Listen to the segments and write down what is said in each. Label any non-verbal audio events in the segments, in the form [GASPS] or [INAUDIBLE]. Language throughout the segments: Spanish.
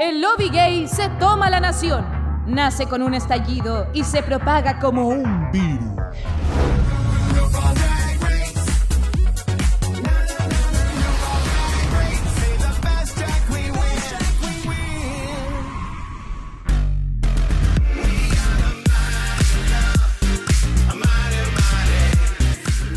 el lobby gay se toma la nación. Nace con un estallido y se propaga como un virus.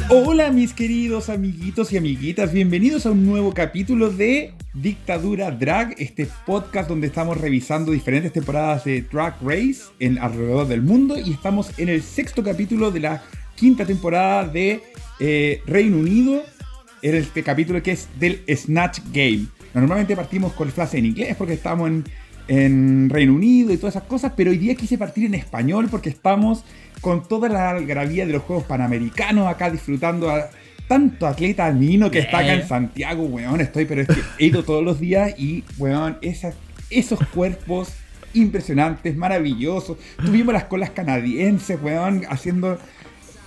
Hola mis queridos amiguitos y amiguitas, bienvenidos a un nuevo capítulo de Dictadura Drag, este podcast donde estamos revisando diferentes temporadas de Drag Race en alrededor del mundo y estamos en el sexto capítulo de la quinta temporada de eh, Reino Unido, en este capítulo que es del Snatch Game. Normalmente partimos con frase en inglés porque estamos en, Reino Unido y todas esas cosas, pero hoy día quise partir en español porque estamos con toda la algarabía de los Juegos Panamericanos, acá disfrutando tanto atleta mino que está acá en Santiago, weón, estoy, pero es que he ido todos los días y, weón, esas, esos cuerpos impresionantes, maravillosos. Tuvimos las colas canadienses, weón, haciendo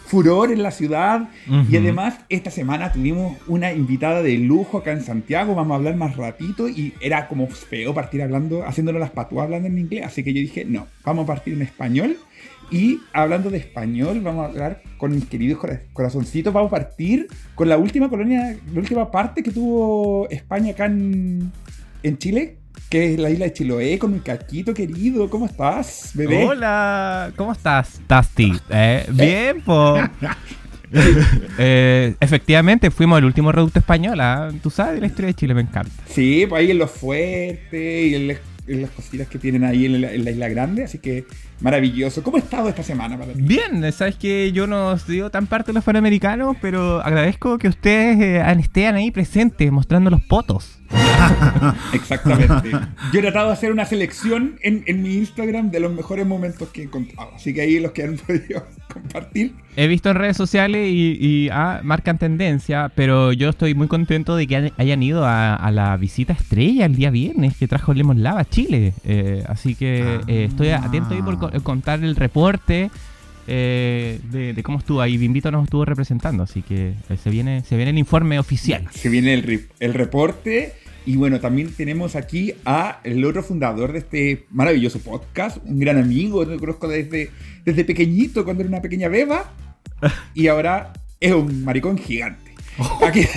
furor en la ciudad. Y además, esta semana tuvimos una invitada de lujo acá en Santiago. Vamos a hablar más ratito. Y era como feo partir hablando, haciéndolo las patuas hablando en inglés. Así que yo dije, no, vamos a partir en español. Y hablando de español, vamos a hablar con mis queridos corazoncitos. Vamos a partir con la última colonia, la última parte que tuvo España acá en, Chile, que es la isla de Chiloé, con mi caquito querido. ¿Cómo estás, bebé? Hola, ¿cómo estás, Tasty? Eh, [LAUGHS] bien, po. [LAUGHS] Eh, efectivamente, fuimos el último reducto español. ¿ah? Tú sabes la historia de Chile, me encanta. Sí, pues ahí en lo fuerte y en las cositas que tienen ahí en la, Isla Grande, así que maravilloso. ¿Cómo ha estado esta semana para Bien, sabes que yo no digo tan parte de los panamericanos, pero agradezco que ustedes eh, estén ahí presentes mostrando los potos. [LAUGHS] Exactamente. Yo he tratado de hacer una selección en, en, mi Instagram de los mejores momentos que he encontrado. Así que ahí los que han [LAUGHS] podido compartir. He visto en redes sociales y, ah, marcan tendencia, pero yo estoy muy contento de que hayan ido a, la visita estrella el día viernes que trajo Lemon Lava a Chile. Eh, así que eh, estoy atento ahí por contar el reporte. Eh, de, cómo estuvo ahí. Bimbito nos estuvo representando, así que eh, se viene, se viene el informe oficial. Se viene el, el reporte. Y bueno, también tenemos aquí a el otro fundador de este maravilloso podcast, un gran amigo, lo conozco desde, desde pequeñito, cuando era una pequeña beba, [LAUGHS] y ahora es un maricón gigante. Aquí. [LAUGHS]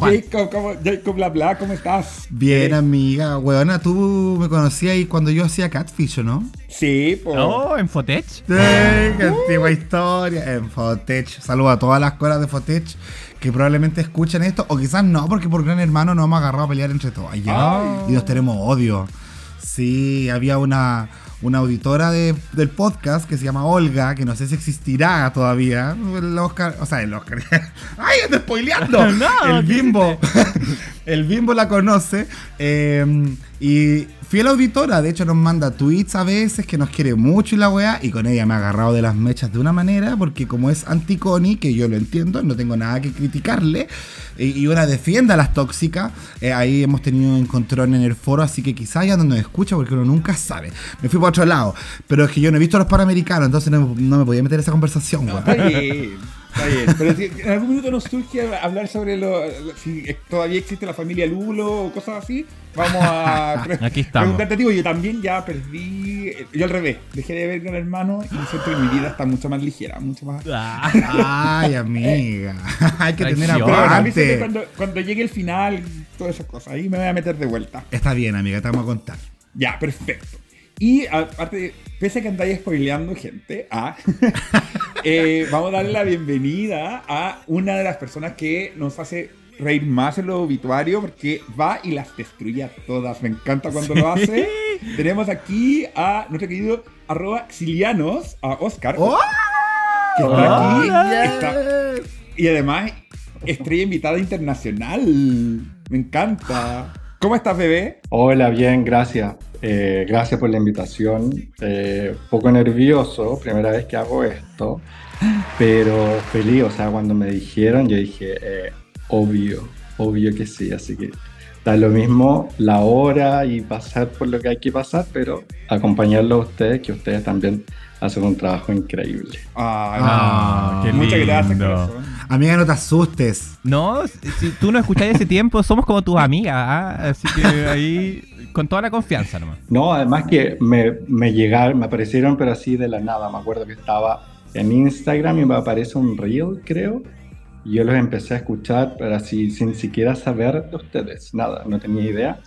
Jacob, ¿cómo, Jacob Bla ¿cómo estás? Bien, amiga. Weona, tú me conocías ahí cuando yo hacía Catfish, ¿o no? Sí, pues. No, en Fotech. Sí, qué antigua historia. En Fotech. Saludos a todas las escuelas de Fotech que probablemente escuchen esto, o quizás no, porque por gran hermano nos hemos agarrado a pelear entre todos. Y nos tenemos odio. Sí, había una, una auditora de, del podcast que se llama Olga, que no sé si existirá todavía. El Oscar, o sea, el Oscar. [LAUGHS] ¡Ay, ando spoileando! [LAUGHS] no, el bimbo. [LAUGHS] el bimbo la conoce. Eh, y fiel auditora, de hecho nos manda tweets a veces que nos quiere mucho y la weá, y con ella me ha agarrado de las mechas de una manera, porque como es anti-Connie, que yo lo entiendo, no tengo nada que criticarle, y, una defienda a las tóxicas, eh, ahí hemos tenido encontrón en el foro, así que quizás ya no nos escucha porque uno nunca sabe. Me fui para otro lado, pero es que yo no he visto a los panamericanos, entonces no, me podía meter en esa conversación, Está bien, pero si en algún minuto nos surge hablar sobre lo, si todavía existe la familia Lulo o cosas así, vamos a [LAUGHS] Aquí estamos. preguntarte. Digo, yo también ya perdí, yo al revés, dejé de ver con hermano y siento que mi vida está mucho más ligera, mucho más... Ay, amiga, [LAUGHS] hay que tener aguante. Cuando, cuando llegue el final, todas esas cosas, ahí me voy a meter de vuelta. Está bien, amiga, te vamos a contar. Ya, perfecto. Y aparte, pese a que andáis spoileando gente, ah, [LAUGHS] eh, vamos a darle la bienvenida a una de las personas que nos hace reír más en lo obituario porque va y las destruye a todas. Me encanta cuando lo hace. Tenemos aquí a nuestro querido arroba exilianos, a Oscar. ¡Oh! Que está aquí. y además, estrella invitada internacional. Me encanta. ¿Cómo estás, bebé? Hola, bien, gracias. Eh, gracias por la invitación. Eh, poco nervioso, primera vez que hago esto, pero feliz. O sea, cuando me dijeron, yo dije, eh, obvio, obvio que sí. Así que da lo mismo la hora y pasar por lo que hay que pasar, pero acompañarlo a ustedes, que ustedes también hacen un trabajo increíble. Ah, ah muchas gracias, Amiga, no te asustes. No, si tú no escuchás ese tiempo, somos como tus amigas, ¿ah? así que ahí con toda la confianza nomás. No, además que me, me llegaron, me aparecieron, pero así de la nada. Me acuerdo que estaba en Instagram y me aparece un reel, creo. Y yo los empecé a escuchar, pero así sin siquiera saber de ustedes, nada, no tenía idea.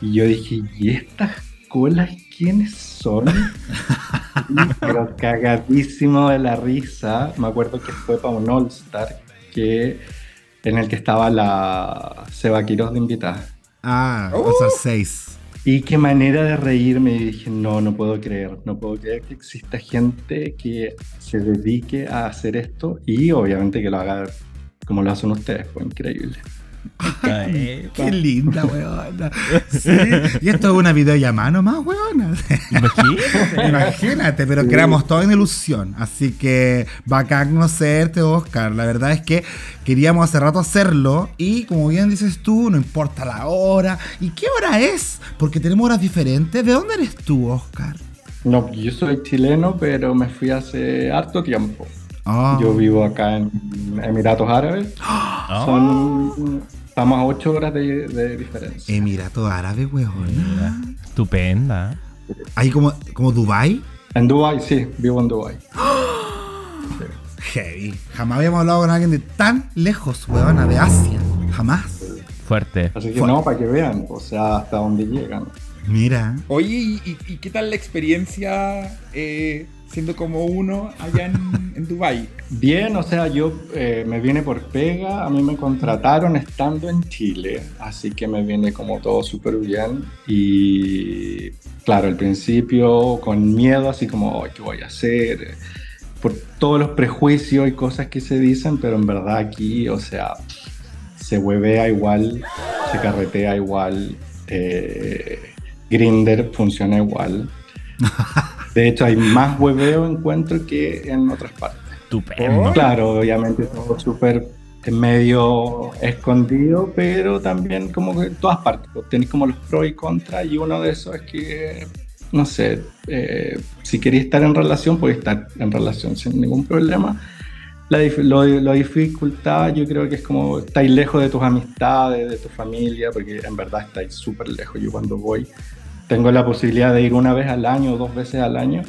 Y yo dije, ¿y estas colas quiénes son? [LAUGHS] pero cagadísimo de la risa. Me acuerdo que fue para un All Star que, en el que estaba la Seba Quiroz de invitada. Ah, o sea, seis. Y qué manera de reírme. Y dije, no, no puedo creer. No puedo creer que exista gente que se dedique a hacer esto y obviamente que lo haga como lo hacen ustedes. Fue increíble. [LAUGHS] Qué linda, weona. Sí. Y esto es una videollamada nomás, weona. Imagínate. Imagínate, pero quedamos todos en ilusión. Así que bacán conocerte, Oscar. La verdad es que queríamos hace rato hacerlo. Y como bien dices tú, no importa la hora. ¿Y qué hora es? Porque tenemos horas diferentes. ¿De dónde eres tú, Oscar? No, yo soy chileno, pero me fui hace harto tiempo. Ah. Yo vivo acá en Emiratos Árabes. Son, estamos a 8 horas de, de diferencia. Emirato Árabe, weona. Estupenda. Ahí como, como Dubai. En Dubai, sí, vivo en Dubai. [GASPS] Heavy. Jamás habíamos hablado con alguien de tan lejos, weona, de Asia. Jamás. Fuerte. Así que Fuerte. no, para que vean, o sea, hasta dónde llegan. Mira. Oye, ¿y, y- y qué tal la experiencia eh, siendo como uno allá en, en Dubai? Bien, o sea, yo eh, me vine por pega, a mí me contrataron estando en Chile, así que me viene como todo súper bien y claro, al principio con miedo, así como, "Ay, ¿qué voy a hacer? Por todos los prejuicios y cosas que se dicen, pero en verdad aquí, o sea, se huevea igual, se carretea igual, eh, Grinder funciona igual. [LAUGHS] De hecho, hay más hueveo encuentro que en otras partes. Estupendo. Claro, obviamente todo súper medio escondido, pero también como que en todas partes. pues, Tenéis como los pros y contras y uno de esos es que, no sé, eh, si queréis estar en relación, podéis estar en relación sin ningún problema. La, lo, lo dificultad yo creo que es como estáis lejos de tus amistades, de tu familia, porque en verdad estáis súper lejos. Yo cuando voy tengo la posibilidad de ir una vez al año o dos veces al año,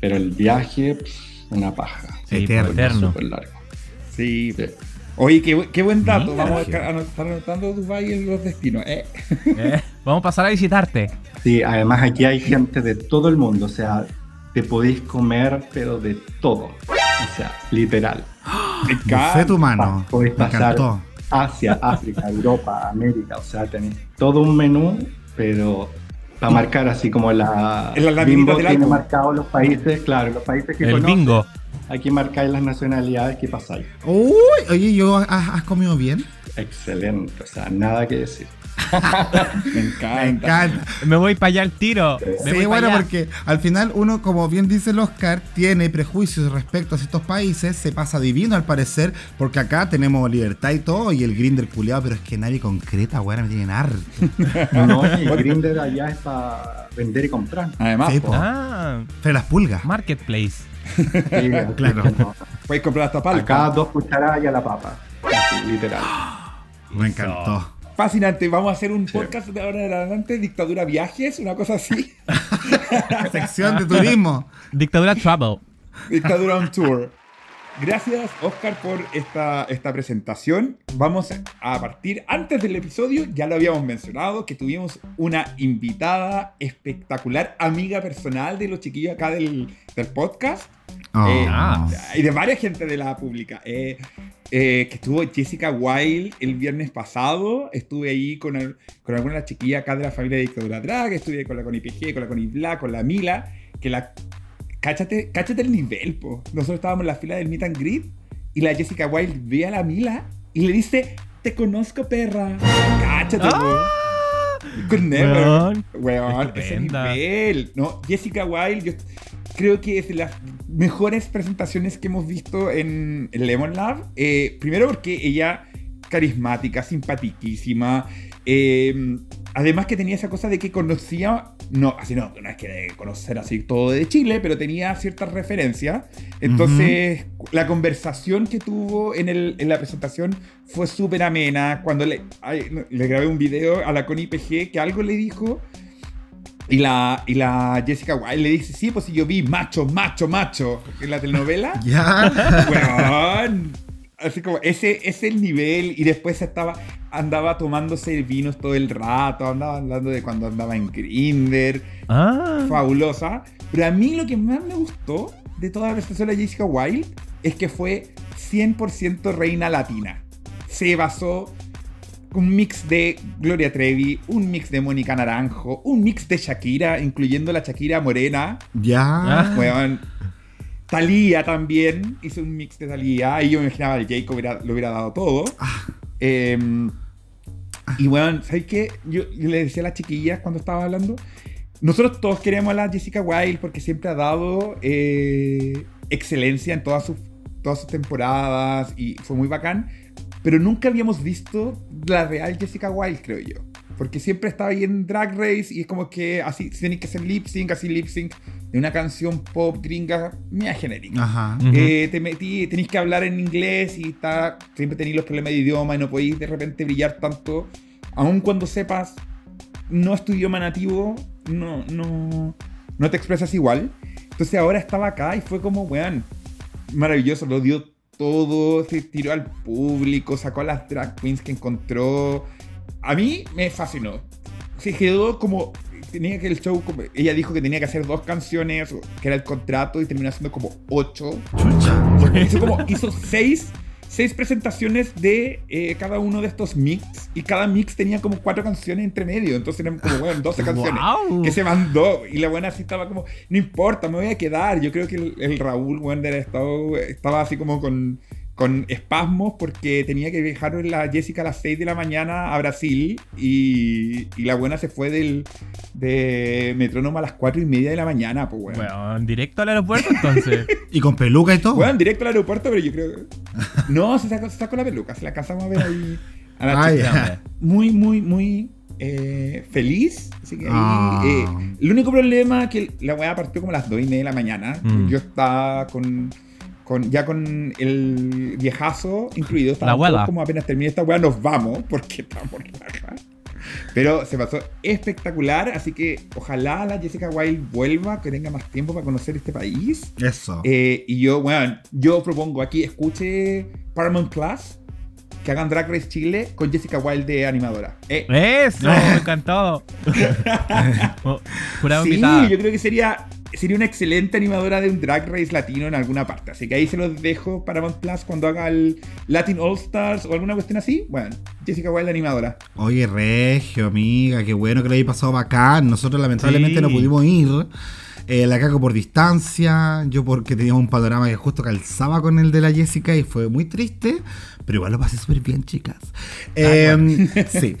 pero el viaje, pff, una paja. Sí, Eterno. eterno. Súper largo. Sí. Sí. Oye, qué, qué buen dato. Mira, Vamos a estar anot- estar anotando Dubai en los destinos. ¿eh? [LAUGHS] Eh, vamos a pasar a visitarte. Sí, además aquí hay gente de todo el mundo, o sea, te podéis comer, pero de todo. O sea, literal. Me Buffet encanta. humano. Podéis Me pasar encantó. Asia, África, Europa, América, o sea, tenéis todo un menú, pero para marcar así como la, la Bimbo del tiene álbum. marcados los países, claro, los países que El conoces, bingo. Aquí marcáis las nacionalidades que pasáis. Uy, oye, yo, ¿has, has comido bien? Excelente, o sea, nada que decir. [LAUGHS] Me encanta. Me encanta. Me voy para allá al tiro. Me Sí, bueno, porque al final uno, como bien dice el Oscar, tiene prejuicios respecto a estos países, se pasa divino al parecer, porque acá tenemos libertad y todo, y el grinder culiado, pero es que nadie concreta, weón, me tienen harto. [LAUGHS] No, y Grindr allá es para vender y comprar. Además, Sí, po. Ah, Pero las pulgas. Marketplace. Sí, [LAUGHS] Claro. no. puedes comprar hasta palta. Acá dos cucharadas y a la papa. Así, literal. Me encantó. Fascinante. Vamos a hacer un Sí. podcast de ahora en adelante. Dictadura Viajes, una cosa así. [LAUGHS] Sección de turismo. Dictadura Travel. Dictadura on Tour. Gracias, Oscar, por esta, esta presentación. Vamos a partir, antes del episodio, ya lo habíamos mencionado, que tuvimos una invitada espectacular, amiga personal de los chiquillos acá del, del podcast. Oh. Eh, Ah. y de varias gente de la pública. Eh, eh, que estuvo Jessica Wild el viernes pasado. Estuve ahí con, el- con alguna de las chiquillas acá de la familia de Dictadura Drag. Estuve con la Connie PG, con la Connie Black, con la Mila. Que la. Cáchate, cáchate el nivel, po. Nosotros estábamos en la fila del meet and greet. Y la Jessica Wild ve a la Mila y le dice: Te conozco, perra. Cáchate, po. Con Never. Weón. Weón, ese nivel. No, Jessica Wild, yo creo que es de las mejores presentaciones que hemos visto en Lemon Lab. Eh, primero porque ella carismática, simpatiquísima. eh, además que tenía esa cosa de que conocía no, así no, no es que conocer así todo de Chile, pero tenía ciertas referencias. Entonces, la conversación que tuvo en, el, en la presentación fue súper amena. Cuando le, le grabé un video a la Connie PG que algo le dijo. Y la, y la Jessica Wilde le dice, sí, pues si yo vi macho, macho, macho en la telenovela. [LAUGHS] Ya. Bueno, así como ese es el nivel y después estaba andaba tomándose vinos todo el rato, andaba hablando de cuando andaba en Grinder, Ah. fabulosa. Pero a mí lo que más me gustó de toda la presentación de Jessica Wilde es que fue 100% reina latina. Se basó un mix de Gloria Trevi, un mix de Mónica Naranjo, un mix de Shakira, incluyendo la Shakira morena. Ya. Ah. Weón. Talía también hizo un mix de Talía. Y yo me imaginaba que Jacob hubiera- lo hubiera dado todo. Em, y bueno, ¿sabes qué? Yo, yo le decía a las chiquillas cuando estaba hablando. Nosotros todos queremos a la Jessica Wilde porque siempre ha dado eh, excelencia en todas sus, todas sus temporadas y fue muy bacán. Pero nunca habíamos visto la real Jessica Wilde, creo yo. Porque siempre estaba ahí en Drag Race y es como que así, si tenéis que hacer lip sync, así lip sync de una canción pop gringa, mía genérica. Ajá. Ujú. Eh, te metí, tenéis que hablar en inglés y está, siempre tenéis los problemas de idioma y no podéis de repente brillar tanto. Aun cuando sepas, no es tu idioma nativo, no, no, no te expresas igual. Entonces ahora estaba acá y fue como, weón, maravilloso, lo dio todo, se tiró al público, sacó a las drag queens que encontró. A mí me fascinó. Se quedó como. Tenía que el show. como- ella dijo que tenía que hacer dos canciones, que era el contrato, y terminó haciendo como ocho. Chucha. Hizo como. Hizo seis. Seis presentaciones de eh, cada uno de estos mix. Y cada mix tenía como cuatro canciones entre medio. Entonces eran como, bueno, 12 canciones. Wow. Que se mandó. Y la buena así estaba como, no importa, me voy a quedar. Yo creo que el, el Raúl Wender estado, estaba así como con, con espasmos porque tenía que viajar la Jessica a las 6 de la mañana a Brasil. Y, y la buena se fue del, de Metrónomo a las 4 y media de la mañana, pues bueno. Bueno, directo al aeropuerto entonces. [LAUGHS] Y con peluca y todo. Bueno, directo al aeropuerto, pero yo creo. No, se sacó, se sacó la peluca, se la alcanzamos a ver ahí. A la Ah, chica. ya. Muy, muy, muy eh, feliz. Así que ahí. Ah. eh, el único problema es que la weá partió como a las 2 y media de la mañana. Mm. Yo estaba con. Con, ya con el viejazo incluido, estábamos abuela. como apenas termine esta weá nos vamos, [LAUGHS] porque estamos raja. Pero se pasó espectacular, así que ojalá la Jessica Wilde vuelva, que tenga más tiempo para conocer este país. Eso. Eh, y yo, bueno, yo propongo aquí, escuche Paramount Plus, que hagan Drag Race Chile con Jessica Wilde de animadora. Eh, Eso, me encantó. [LAUGHS] Jurado sí, invitada. yo creo que sería, sería una excelente animadora de un Drag Race latino en alguna parte. Así que ahí se los dejo Paramount Plus cuando haga el Latin All Stars o alguna cuestión así. Bueno, Jessica Wilde de animadora. Oye, Regio, amiga, qué bueno que lo haya pasado bacán. Nosotros lamentablemente Sí. no pudimos ir. Eh, la caco por distancia, yo porque teníamos un panorama que justo calzaba con el de la Jessica y fue muy triste, pero igual lo pasé súper bien, chicas. Eh, [LAUGHS] sí.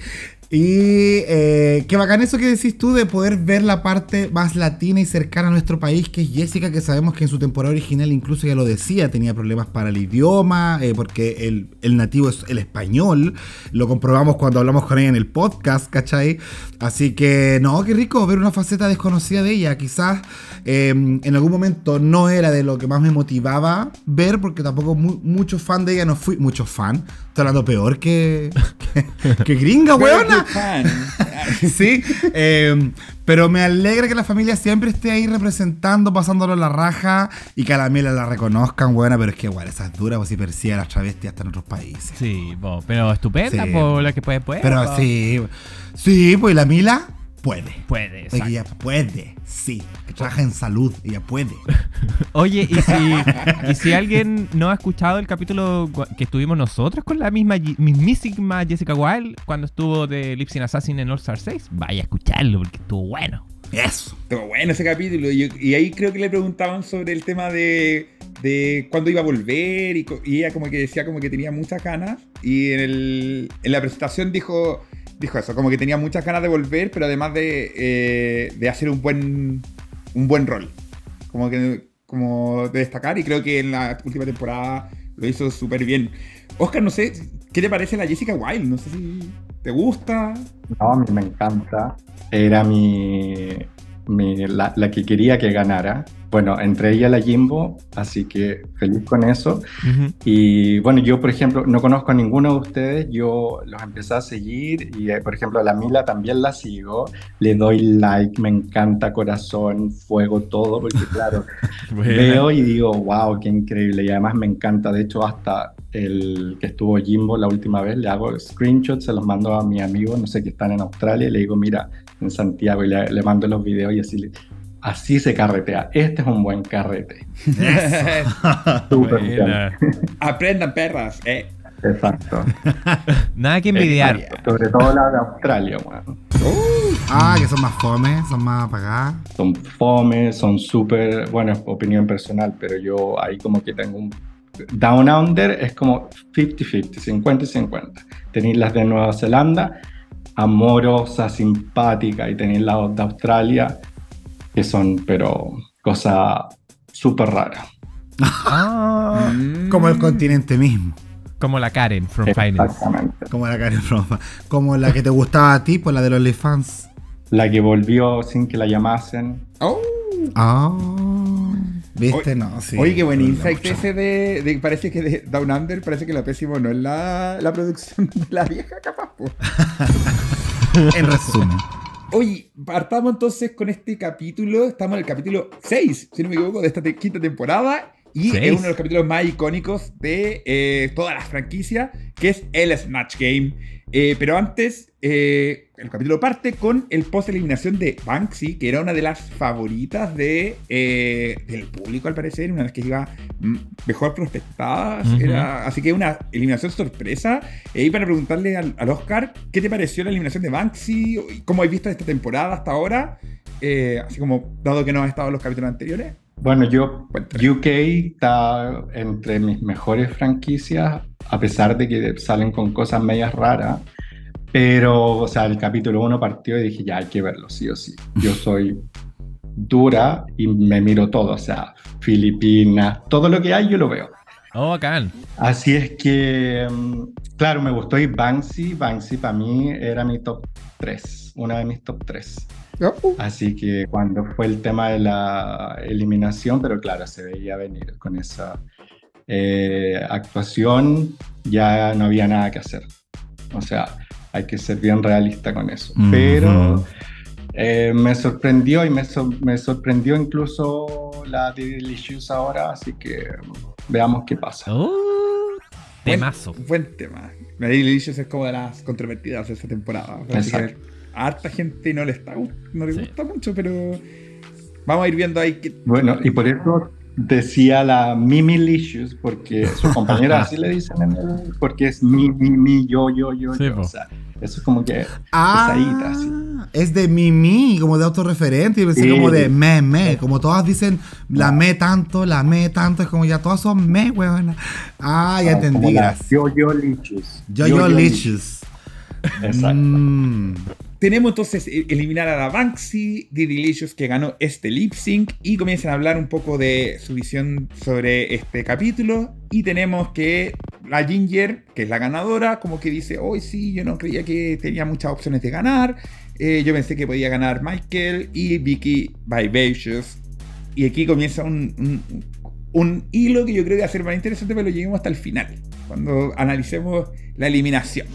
Y eh, qué bacán eso que decís tú de poder ver la parte más latina y cercana a nuestro país, que es Jessica, que sabemos que en su temporada original incluso ya lo decía, tenía problemas para el idioma, eh, porque el, el nativo es el español, lo comprobamos cuando hablamos con ella en el podcast, ¿cachai? Así que no, qué rico ver una faceta desconocida de ella, quizás eh, en algún momento no era de lo que más me motivaba ver, porque tampoco mu- mucho fan de ella no fui, mucho fan, hablando peor que, que, que gringa, weona. [LAUGHS] Sí, eh, pero me alegra que la familia siempre esté ahí representando, pasándolo la raja y que a la Mela la reconozcan, buena, pero es que igual esa es dura, pues si persigue a las travestis hasta en otros países. Sí, bo, pero estupenda Sí. por la que puede, puede. Pero bo. sí, sí, pues la Mila puede. Puede, Porque exacto. ella puede, sí. Que trabaja en salud, ella puede. [LAUGHS] Oye, ¿y si, y si alguien no ha escuchado el capítulo que estuvimos nosotros con la misma mismísima Jessica Wilde cuando estuvo de Lipsin Assassin en All Star 6, vaya a escucharlo porque estuvo bueno. Eso. Estuvo bueno ese capítulo. Y, y ahí creo que le preguntaban sobre el tema de, de cuándo iba a volver. Y, y ella como que decía como que tenía muchas ganas. Y en, el- en la presentación dijo, dijo eso, como que tenía muchas ganas de volver, pero además de, eh, de hacer un buen, un buen rol. Como que como de destacar. Y creo que en la última temporada lo hizo súper bien. Oscar, no sé, ¿qué te parece la Jessica Wilde? No sé si te gusta. No, a mí me encanta. Era mi, mi- la, la que quería que ganara. Bueno, entre ella la Jimbo, así que feliz con eso. Y bueno, yo por ejemplo no conozco a ninguno de ustedes, yo los empecé a seguir y eh, por ejemplo a la Mila también la sigo, le doy like, me encanta corazón, fuego, todo, porque [LAUGHS] claro, veo y digo, wow, qué increíble y además me encanta, de hecho hasta el que estuvo Jimbo la última vez, le hago screenshots, se los mando a mi amigo, no sé, que están en Australia y le digo, mira, en Santiago y le, le mando los videos y así, le- así se carretea, este es un buen carrete. [LAUGHS] Buena. Aprendan, perras. Eh. Exacto. [LAUGHS] Nada que envidiar. Sobre todo la de Australia, bueno. Ah, que son más fome, son más apagadas. Son fome, son súper, bueno, es opinión personal, pero yo ahí como que tengo un... Down Under es como 50-50, 50 y 50. Tenéis las de Nueva Zelanda, amorosa, simpática, y tenéis las de Australia, que son, pero, cosa súper rara. Ah, Mm. Como el continente mismo. como la Karen from Finance. Exactamente. Como la Karen Rofa. Como la que te gustaba a ti, pues la de los OnlyFans. La que volvió sin que la llamasen. Oh. Ah. ¿Viste? No, sí. Oye, qué buen insight ese de, de- Parece que de Down Under, parece que lo pésimo no es la, la producción de la vieja, capaz. [LAUGHS] En resumen. Oye, partamos entonces con este capítulo. Estamos en el capítulo 6, si no me equivoco, de esta te- quinta temporada. Y es uno de los capítulos más icónicos de eh, todas las franquicias, que es el Snatch Game. Eh, pero antes, eh, el capítulo parte con el post-eliminación de Banksy, que era una de las favoritas de, del público, al parecer, una de las que iba mm, mejor prospectadas. Era, así que una eliminación sorpresa. Y para preguntarle al, al Oscar, ¿qué te pareció la eliminación de Banksy? ¿Cómo has visto esta temporada hasta ahora? Así como, dado que no has estado en los capítulos anteriores. Bueno, yo, Cuéntame. UK está entre mis mejores franquicias, a pesar de que salen con cosas medias raras. Pero, o sea, el capítulo 1 partió y dije, ya hay que verlo, sí o sí. Yo [LAUGHS] soy dura y me miro todo, o sea, Filipinas, todo lo que hay yo lo veo. Oh, bacán. Así es que, mm, claro, me gustó y Banksy, Banksy para mí era mi top 3, una de mis top 3. Así que cuando fue el tema de la eliminación, pero claro, se veía venir con esa eh, actuación, ya no había nada que hacer. O sea, hay que ser bien realista con eso. Pero eh, me sorprendió y me, sor- me sorprendió incluso la de Delicious ahora, así que veamos qué pasa. Oh, temazo. Buen tema. Mary Delicious es como de las controvertidas de esta temporada. Parece que Exacto. A harta gente no le, está, no le Sí. gusta mucho, pero vamos a ir viendo ahí que... Bueno, y por eso decía la Mimilicious, porque sus [LAUGHS] compañeras así le dicen en el, porque es mi, mi, mi, yo, yo, yo, Sí, yo. po. O sea, eso es como que Ah, pesadita, así. es de Mimi, como de autorreferente. Y pensé Sí. como de me, me. Como todas dicen, la me tanto, la me tanto. Es como ya todas son me, weón. Ah, ya Ah, entendí. Yo, yo, Licious. Yo, yo, licious. Exacto. Mm. Tenemos entonces e- eliminar a la Banksy, Didi Delicious que ganó este lip sync y comienzan a hablar un poco de su visión sobre este capítulo. Y tenemos que la Ginger, que es la ganadora, como que dice, hoy sí, yo no creía que tenía muchas opciones de ganar, Eh, yo pensé que podía ganar Michael y Vicky Vivacious. Y aquí comienza un hilo que yo creo que va a ser más interesante, pero lo lleguemos hasta el final, cuando analicemos la eliminación,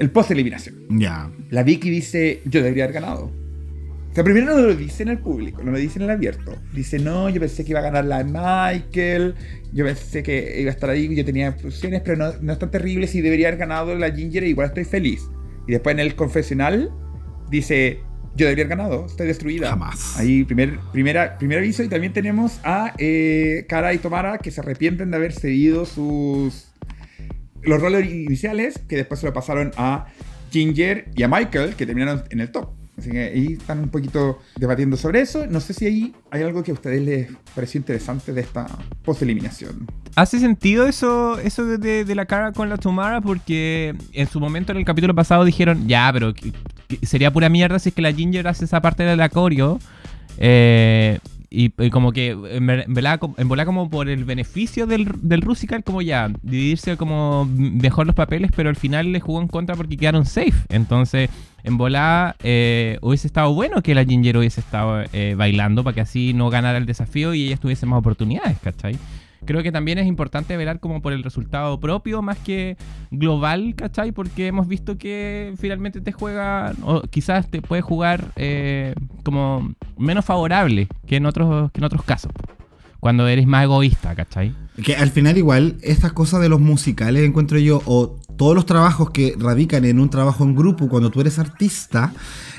el post-eliminación. Ya. La Vicky dice, yo debería haber ganado. O sea, primero no lo dice en el público, no lo dice en el abierto. Dice, no, yo pensé que iba a ganar la Michael, yo pensé que iba a estar ahí, yo tenía opciones, pero no, no es tan terrible si debería haber ganado la Ginger, igual estoy feliz. Y después en el confesional dice, yo debería haber ganado, estoy destruida. Jamás. Ahí, primer, primera, primer aviso. Y también tenemos a eh, Cara y Tomara que se arrepienten de haber cedido sus los roles iniciales, que después se lo pasaron a Ginger y a Michael, que terminaron en el top. Así que ahí están un poquito debatiendo sobre eso. No sé si ahí hay algo que a ustedes les pareció interesante de esta post-eliminación. ¿Hace sentido eso, eso de, la cara con la Tomara? Porque en su momento en el capítulo pasado dijeron, ya, pero sería pura mierda si es que la Ginger hace esa parte de la coreo. Eh, y, como que en ver- en volada, co- en volada como por el beneficio del, del Rusical, como ya, dividirse como mejor los papeles, pero al final le jugó en contra porque quedaron safe. Entonces, en volada eh, hubiese estado bueno que la Ginger hubiese estado eh, bailando para que así no ganara el desafío y ella tuviese más oportunidades, ¿cachai? Creo que también es importante velar como por el resultado propio más que global, ¿cachai? Porque hemos visto que finalmente te juega, o quizás te puede jugar eh, como menos favorable que en otros, que en otros casos. Cuando eres más egoísta, ¿cachai? Que al final igual estas cosas de los musicales encuentro yo, o todos los trabajos que radican en un trabajo en grupo cuando tú eres artista,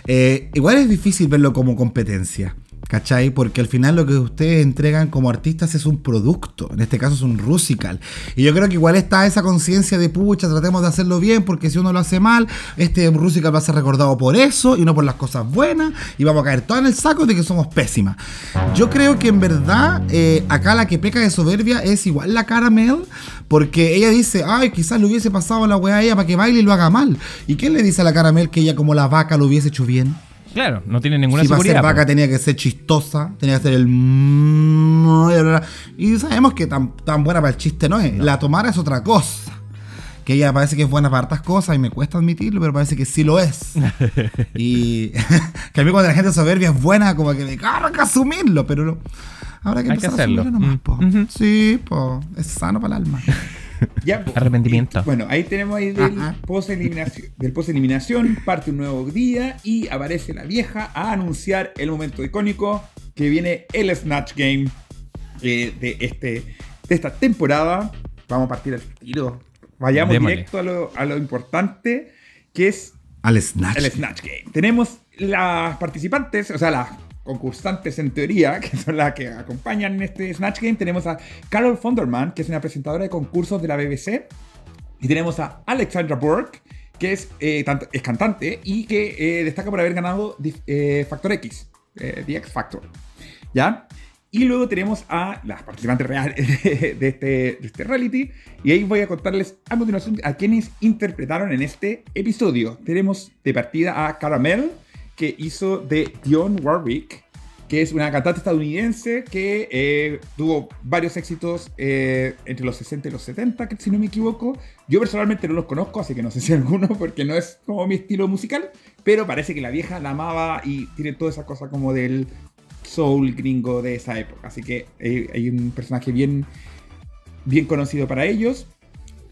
eh, igual es difícil verlo como competencia. ¿Cachai? Porque al final lo que ustedes entregan como artistas es un producto, en este caso es un rusical. Y yo creo que igual está esa conciencia de pucha, tratemos de hacerlo bien, porque si uno lo hace mal, este rusical va a ser recordado por eso y no por las cosas buenas, y vamos a caer todo en el saco de que somos pésimas. Yo creo que en verdad, eh, acá la que peca de soberbia es igual la Caramel, porque ella dice, ay, quizás le hubiese pasado la weá a ella para que baile y lo haga mal. ¿Y quién le dice a la Caramel que ella como la vaca lo hubiese hecho bien? Claro, no tiene ninguna si seguridad. ser vaca po. tenía que ser chistosa, tenía que ser el... y sabemos que tan, tan buena para el chiste no es. La tomara es otra cosa. Que ella parece que es buena para hartas cosas y me cuesta admitirlo, pero parece que sí lo es. [LAUGHS] y [LAUGHS] que a mí cuando la gente soberbia es buena, como que me carga asumirlo, pero no. Habrá que Hay que hacerlo. asumirlo nomás, Mm. po. Ujú. Sí, po. Es sano para el alma. [LAUGHS] [LAUGHS] Ya, po. Arrepentimiento. Y, bueno, ahí tenemos ahí del Ajá. post-eliminación, del post-eliminación, parte un nuevo día y aparece la vieja a anunciar el momento icónico que viene el Snatch Game eh, de, este, de esta temporada. Vamos a partir al tiro. Vayamos directo a lo, a lo importante, que es Al Snatch. el Snatch Game. Tenemos las participantes, o sea, las concursantes en teoría, [LAUGHS] que son las que acompañan en este Snatch Game. Tenemos a Carol Fonderman, que es una presentadora de concursos de la BBC. Y tenemos a Alexandra Burke, que es, eh, es cantante y que eh, destaca por haber ganado eh, Factor X, eh, The X Factor. ¿Ya? Y luego tenemos a las participantes reales [LAUGHS] de este, de este reality. Y ahí voy a contarles a continuación a quienes interpretaron en este episodio. Tenemos de partida a Caramel, que hizo de Dionne Warwick, que es una cantante estadounidense que eh, tuvo varios éxitos eh, entre los 60 y los 70, que si no me equivoco. Yo personalmente no los conozco, así que no sé si alguno, [LAUGHS] porque no es como mi estilo musical, pero parece que la vieja la amaba y tiene toda esa cosa como del soul gringo de esa época. Así que eh, hay un personaje bien, bien conocido para ellos.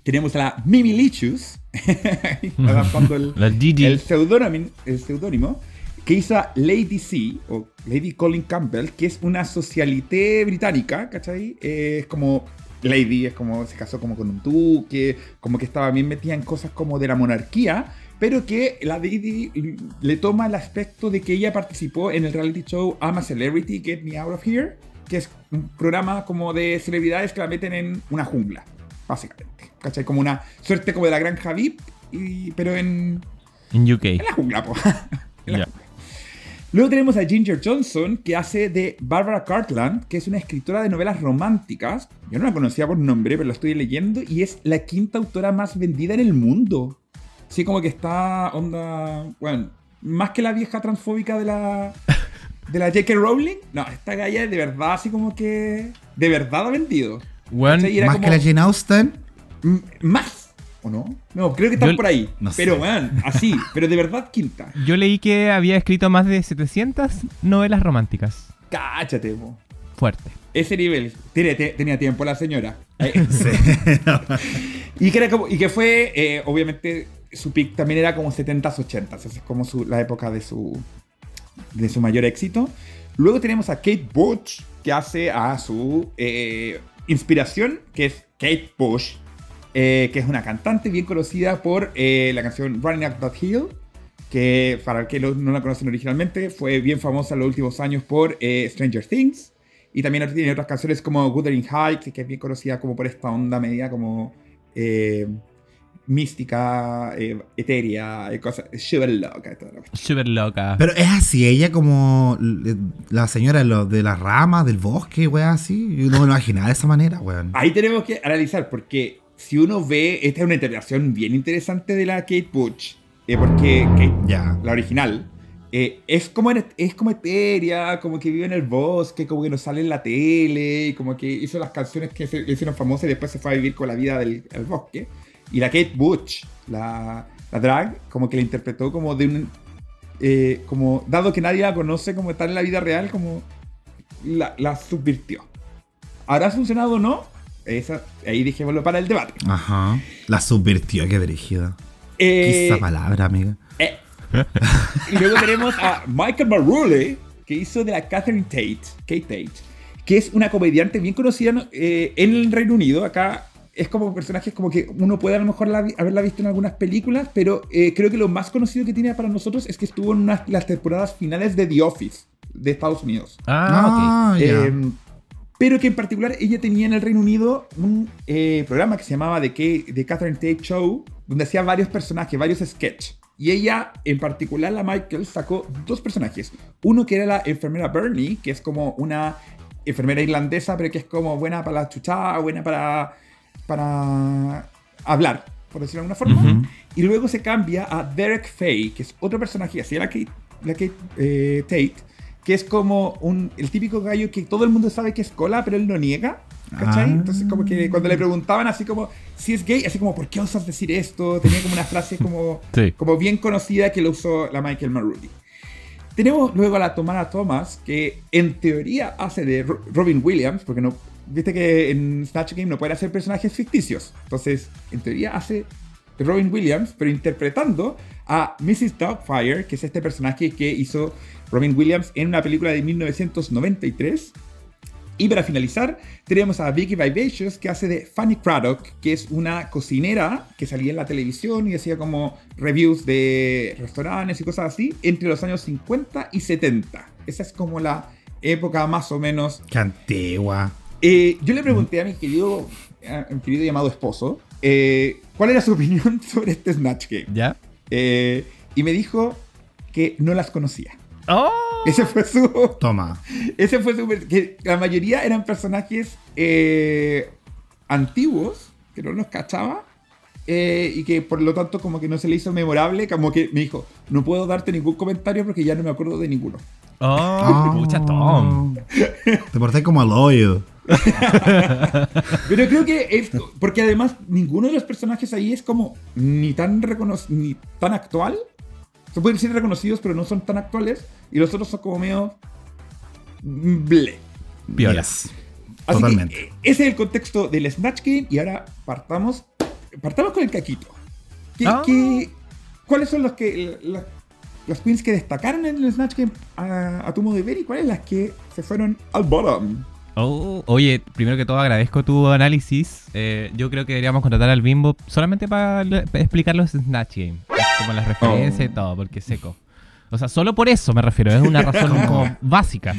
Tenemos a la Mimi Lichus, [LAUGHS] [LAUGHS] adaptando el, La Gigi. el seudónimo, el seudónimo que hizo Lady C, o Lady Colin Campbell, que es una socialité británica, ¿cachai? Eh, es como Lady, es como se casó como con un duque, como que estaba bien metida en cosas como de la monarquía, pero que la Lady le toma el aspecto de que ella participó en el reality show I'm a Celebrity, Get Me Out of Here, que es un programa como de celebridades que la meten en una jungla, básicamente, ¿cachai? Como una suerte como de la granja VIP, y- pero en, En UK. en la jungla, po. [LAUGHS] En la Ya. jungla. Luego tenemos a Ginger Johnson, que hace de Barbara Cartland, que es una escritora de novelas románticas. Yo no la conocía por nombre, pero la estoy leyendo y es la quinta autora más vendida en el mundo. Sí, como que está onda. Bueno, más que la vieja transfóbica de la. De la J.K. Rowling. No, esta galla de verdad, así como que. De verdad ha vendido. Era Más como- que la Jane Austen. Más. ¿O no? No, creo que están Yo- por ahí. no pero, weón, así. [LAUGHS] Pero de verdad quinta. yo leí que había escrito más de 700 novelas románticas. Cáchate, po. Fuerte. Ese nivel. Tiene- te- tenía tiempo la señora. Eh, [LAUGHS] [LAUGHS] y, que era como- y que fue, eh, obviamente, su pick también era como 70s, 80s. Esa es como su- la época de su, de su mayor éxito. Luego tenemos a Kate Bush, que hace a su eh, inspiración, que es Kate Bush, eh, que es una cantante bien conocida por eh, la canción Running Up That Hill, que para el que no la conocen originalmente, fue bien famosa en los últimos años por eh, Stranger Things. Y también tiene otras canciones como Wuthering Heights, que es bien conocida como por esta onda media como eh, mística, eh, etérea, eh, cosas, sugar loca y toda la cuestión. Súper loca. Pero es así, ella como l- la señora de las ramas, del bosque, weón, así. Yo no me lo imaginaba de esa manera, weón. Ahí tenemos que analizar, porque si uno ve, esta es una interpretación bien interesante de la Kate Bush, eh, porque Kate, Ya. la original, eh, es, como, es como etérea, como que vive en el bosque, como que no sale en la tele, y como que hizo las canciones que se hicieron famosas y después se fue a vivir con la vida del, bosque. Y la Kate Butch, la, la drag, como que la interpretó como de un... Eh, como, dado que nadie la conoce como está en la vida real, como la, la subvirtió. ¿Habrá funcionado o no? Esa, ahí dijémoslo para el debate. Ajá. La subvirtió, qué dirigida. Eh, esa palabra, amiga. Eh, y luego tenemos a Michael Marule, que hizo de la Catherine Tate, Kate Tate, que es una comediante bien conocida eh, en el Reino Unido. Acá es como personajes como que uno puede a lo mejor haberla visto en algunas películas, pero eh, creo que lo más conocido que tiene para nosotros es que estuvo en las temporadas finales de The Office de Estados Unidos. Ah, ok. Ah, em, pero que en particular ella tenía en el Reino Unido un eh, programa que se llamaba The, The Catherine Tate Show, donde hacía varios personajes, varios sketches. Y ella, en particular la Michael, sacó dos personajes. Uno que era la enfermera Bernie, que es como una enfermera irlandesa, pero que es como buena para la chuchada, buena para, para hablar, por decirlo de alguna forma. Y luego se cambia a Derek Fay, que es otro personaje, así la Kate, la Kate eh, Tate, que es como un, el típico gallo que todo el mundo sabe que es cola, pero él lo niega. ¿Cachai? Ah. Entonces, como que cuando le preguntaban así como si es gay, así como, ¿por qué osas decir esto? Tenía como una frase como, [LAUGHS] como bien conocida que lo usó la Michael Marulli. Tenemos luego a la Tomara Thomas, que en teoría hace de Robin Williams, porque no, viste que en Snatch Game no puede hacer personajes ficticios. Entonces, en teoría hace de Robin Williams, pero interpretando a Mrs. Doubtfire, que es este personaje que hizo Robin Williams en una película de 1993 y para finalizar, tenemos a Vicky Vivacious, que hace de Fanny Craddock, que es una cocinera que salía en la televisión y hacía como reviews de restaurantes y cosas así, entre los años 50 y 70. Esa es como la época más o menos... ¡Qué antigua! Eh, yo le pregunté a mi querido, mi querido llamado esposo, eh, ¿cuál era su [LAUGHS] opinión sobre este Snatch Game? ¿Ya? Eh, y me dijo que no las conocía. ¡Oh! Ese fue su. [LAUGHS] Toma. Ese fue su. Que la mayoría eran personajes eh, antiguos, que no los cachaba. Eh, y que por lo tanto, como que no se le hizo memorable. Como que me dijo: No puedo darte ningún comentario porque ya no me acuerdo de ninguno. ¡Oh! ¡Pucha, Tom! Te porté como al oído. [LAUGHS] Pero creo que es. Porque además, ninguno de los personajes ahí es como ni tan, ni tan actual se pueden ser reconocidos, pero no son tan actuales. Y los otros son como medio. Ble. Violas. Totalmente. Eh, ese es el contexto del Snatch Game. Y ahora partamos. Partamos con el caquito. Ah. cuáles son los que, las queens que destacaron en el Snatch Game a, tu modo de ver y cuáles las que se fueron al bottom? Oh, oye, primero que todo agradezco tu análisis. Eh, yo creo que deberíamos contratar al Bimbo solamente para explicar los Snatch Game. Como las referencias y oh. todo, porque es seco. O sea, solo por eso me refiero, es una [LAUGHS] razón como básica.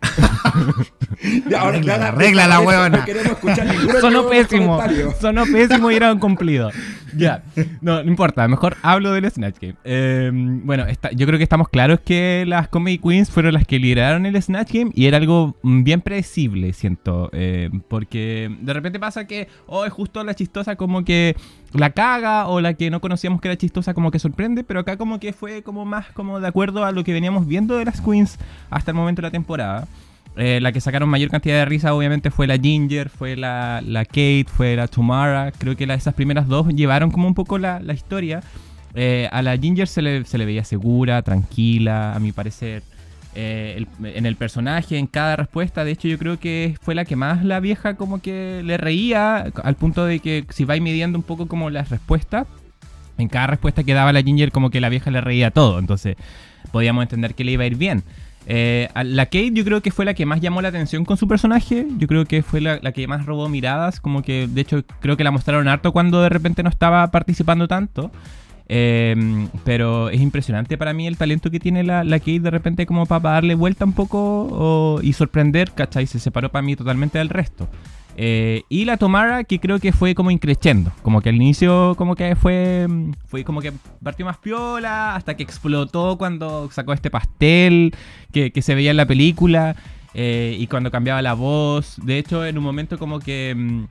[LAUGHS] Ahora, arregla, la huevona. No queremos escuchar ninguno Sonó pésimo. Sonó pésimo y era un cumplido. [LAUGHS] [LAUGHS] Ya. No, no importa. Mejor hablo del Snatch Game. Em, bueno, yo creo que estamos claros que las Comedy Queens fueron las que lideraron el Snatch Game y era algo bien predecible, siento. Em, porque de repente pasa que, oh, es justo la chistosa como que la caga o la que no conocíamos que era chistosa como que sorprende, pero acá como que fue como más como de acuerdo a lo que veníamos viendo de las Queens hasta el momento de la temporada. Eh, la que sacaron mayor cantidad de risa obviamente fue la Ginger, fue la, la Kate, fue la Tamara. Creo que esas primeras dos llevaron como un poco la, historia. Eh, a la Ginger se le, se le, veía segura, tranquila, a mi parecer. Eh, en el personaje, en cada respuesta, de hecho yo creo que fue la que más la vieja como que le reía, al punto de que si vais midiendo un poco como las respuestas, en cada respuesta que daba la Ginger como que la vieja le reía todo, entonces podíamos entender que le iba a ir bien. Eh, la Kate yo creo que fue la que más llamó la atención con su personaje. Yo creo que fue la, que más robó miradas. Como que de hecho creo que la mostraron harto cuando de repente no estaba participando tanto. Em, pero es impresionante para mí el talento que tiene la, Kate de repente como para darle vuelta un poco y sorprender, ¿cachai? Se separó para mí totalmente del resto. Eh, y la Tomara, que creo que fue como increciendo. Como que al inicio, como que fue. Fue como que partió más piola. Hasta que explotó cuando sacó este pastel que, se veía en la película. Eh, y cuando cambiaba la voz. De hecho, en un momento como que. Mm,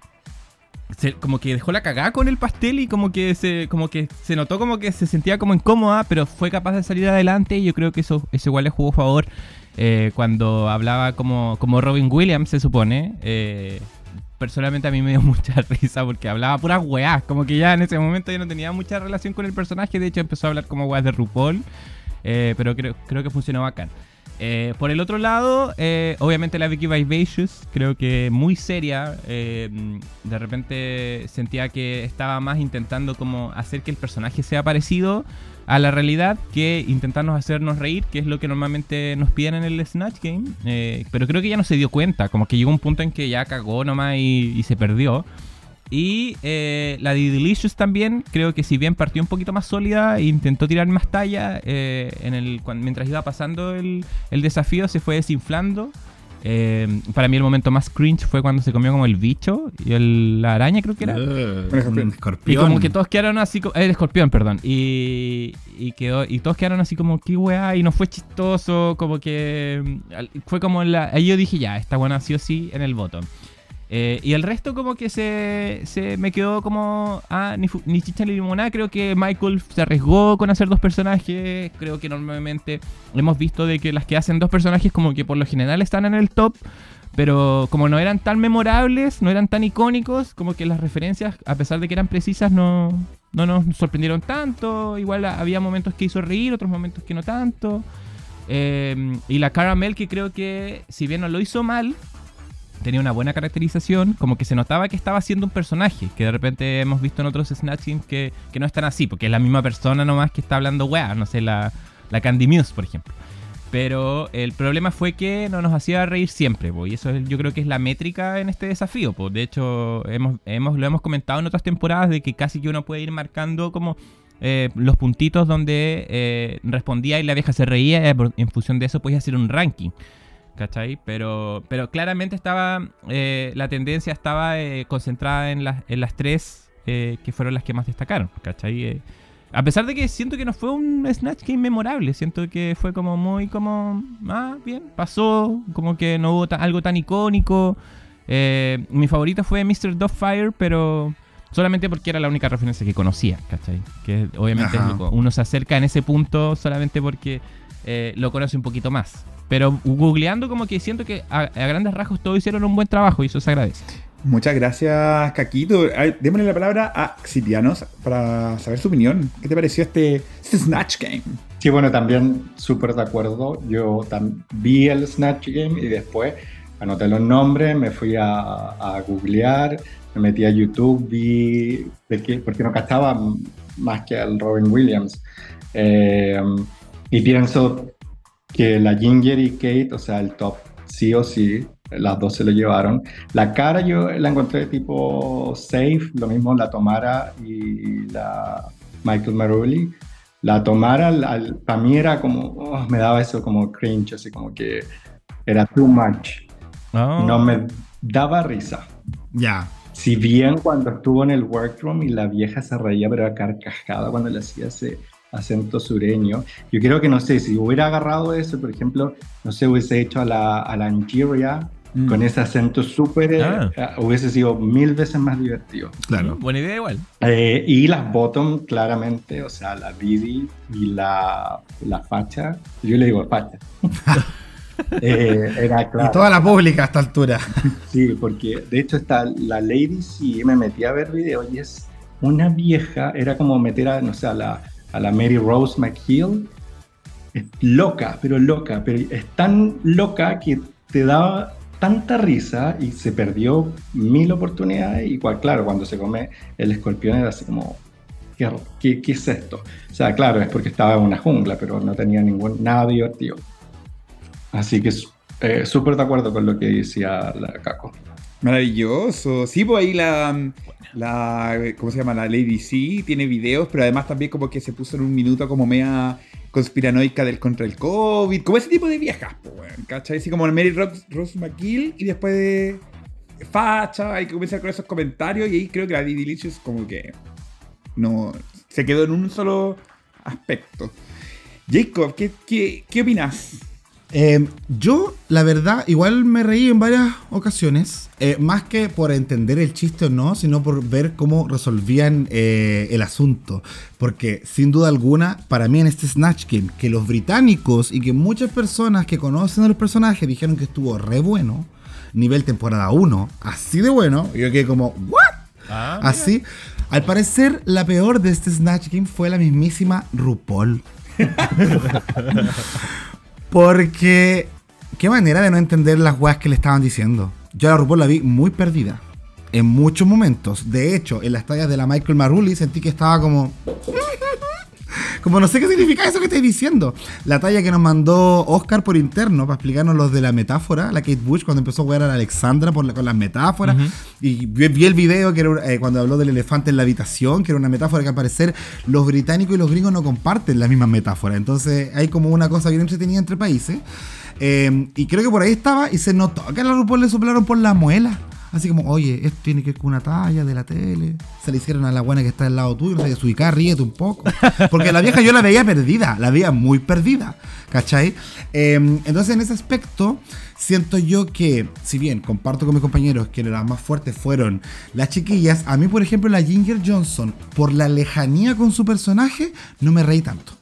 como que dejó la cagada con el pastel y como que se como que se notó como que se sentía como incómoda, pero fue capaz de salir adelante y yo creo que eso, eso igual le jugó a favor eh, cuando hablaba como, como Robin Williams, se supone. Eh, personalmente a mí me dio [LAUGHS] mucha risa porque hablaba puras weás, como que ya en ese momento ya no tenía mucha relación con el personaje, de hecho empezó a hablar como weás de RuPaul, eh, pero creo, creo que funcionó bacán. Eh, por el otro lado, eh, obviamente la Vicky Vivacious, creo que muy seria. Eh, de repente sentía que estaba más intentando como hacer que el personaje sea parecido a la realidad que intentarnos hacernos reír, que es lo que normalmente nos piden en el Snatch Game. pero creo que ya no se dio cuenta, como que llegó un punto en que ya cagó nomás y se perdió. Y eh, la de Delicious también, creo que si bien partió un poquito más sólida e intentó tirar más talla, eh, en el, mientras iba pasando el, desafío se fue desinflando. Eh, para mí el momento más cringe fue cuando se comió como el bicho y la araña creo que era. escorpión. Y como que todos quedaron así, el escorpión, perdón. Y, quedó, y todos quedaron así como, qué weá, y no fue chistoso, como que fue como la... Ahí yo dije, ya, está buena sí o sí en el botón. Eh, y el resto como que se, se me quedó como... Ah, ni, ni chicha ni limonada. Creo que Michael se arriesgó con hacer dos personajes. Creo que normalmente hemos visto de que las que hacen dos personajes como que por lo general están en el top. Pero como no eran tan memorables, no eran tan icónicos, como que las referencias, a pesar de que eran precisas, no, no nos sorprendieron tanto. Igual había momentos que hizo reír, otros momentos que no tanto. Eh, y la Caramel que creo que, si bien no lo hizo mal, tenía una buena caracterización, como que se notaba que estaba haciendo un personaje, que de repente hemos visto en otros Snatching que, que no están así, porque es la misma persona nomás que está hablando weá, no sé, la, la Candy Muse, por ejemplo. Pero el problema fue que no nos hacía reír siempre, y eso yo creo que es la métrica en este desafío. Pues. De hecho, hemos, hemos, lo hemos comentado en otras temporadas de que casi que uno puede ir marcando como eh, los puntitos donde eh, respondía y la vieja se reía, eh, en función de eso podías hacer un ranking. ¿Cachai? Pero, pero claramente estaba, eh, la tendencia estaba eh, concentrada en las, en las tres eh, que fueron las que más destacaron, ¿cachai? a pesar de que siento que no fue un Snatch Game memorable, siento que fue como muy como, ah, bien, pasó, como que no hubo algo tan icónico. mi favorito fue Mr. Fire pero solamente porque era la única referencia que conocía, ¿cachai? Que obviamente uno se acerca en ese punto solamente porque lo conoce un poquito más. Pero googleando como que siento que a, grandes rasgos todos hicieron un buen trabajo y eso se agradece. Muchas gracias, Caquito. démosle la palabra a Xitianos para saber su opinión. ¿Qué te pareció este, este Snatch Game? Sí, bueno, también súper de acuerdo. Yo vi el Snatch Game y después anoté los nombres, me fui a, googlear, me metí a YouTube, vi de qué, porque no castaba más que al Robin Williams. Eh, y pienso que la Ginger y Kate, o sea, el top sí o sí, las dos se lo llevaron. La cara yo la encontré tipo safe, lo mismo la Tomara y la Michael Marulli. La Tomara, para mí era como, oh, me daba eso como cringe, así como que era too much. Oh. No me daba risa. Ya. Si bien cuando estuvo en el workroom y la vieja se reía, pero era carcajada cuando le hacía ese acento sureño. Yo creo que, no sé, si hubiera agarrado eso, por ejemplo, no sé, hubiese hecho a la, a la Nigeria mm. con ese acento súper, eh, ah. eh, hubiese sido mil veces más divertido. Claro. Mm, buena idea igual. Eh, y las bottom, claramente, o sea, la Didi y la, la facha, yo le digo facha. [LAUGHS] era claro. Y toda la pública a esta altura. [LAUGHS] sí, porque de hecho está la Lady sí, me metí a ver videos y es una vieja, era como meter a, no sé, a la a la Mary Rose McHill, es loca, pero loca, pero es tan loca que te da tanta risa y se perdió mil oportunidades. Y claro, cuando se come el escorpión era así como, ¿qué, qué, es esto? O sea, claro, es porque estaba en una jungla, pero no tenía ningún, nada divertido. Así que eh, súper de acuerdo con lo que decía la Caco. Maravilloso. Sí, pues ahí la, la, ¿cómo se llama? La Lady C tiene videos, pero además también como que se puso en un minuto como mea conspiranoica del contra el COVID, como ese tipo de viejas, pues, ¿cachai? Así como Mary Rose, Rose McGill y después de facha, hay que comenzar con esos comentarios y ahí creo que la Didi Delicious como que no, se quedó en un solo aspecto. Jacob, ¿qué, qué, qué opinas? Eh, yo, la verdad, igual me reí en varias ocasiones, eh, más que por entender el chiste o no, sino por ver cómo resolvían eh, el asunto. Porque, sin duda alguna, para mí en este Snatch Game, que los británicos y que muchas personas que conocen a los personajes dijeron que estuvo re bueno, nivel temporada 1, así de bueno, yo quedé como, ¿what? Ah. Así. Al parecer, la peor de este Snatch Game fue la mismísima RuPaul. [LAUGHS] Porque, qué manera de no entender las weas que le estaban diciendo. Yo a la RuPaul la vi muy perdida. En muchos momentos. De hecho, en las tallas de la Michael Marulli sentí que estaba como. Como no sé qué significa eso que estoy diciendo. La talla que nos mandó Oscar por interno para explicarnos los de la metáfora, la Kate Bush cuando empezó a jugar a la Alexandra por la- con las metáforas. Y vi, vi el video que era, eh, cuando habló del elefante en la habitación, que era una metáfora que al parecer los británicos y los gringos no comparten la misma metáfora. Entonces hay como una cosa bien entretenida entre países. Eh, y creo que por ahí estaba y se notó que a la RuPaul le soplaron por la muela. Así como, oye, esto tiene que ver con una talla de la tele. Se le hicieron a la buena que está al lado tuyo, no sé, ubicar, ríete un poco. Porque la vieja yo la veía perdida, la veía muy perdida, ¿cachai? Eh, entonces en ese aspecto, siento yo que, si bien comparto con mis compañeros que las más fuertes fueron las chiquillas, a mí, por ejemplo, la Ginger Johnson, por la lejanía con su personaje, no me reí tanto.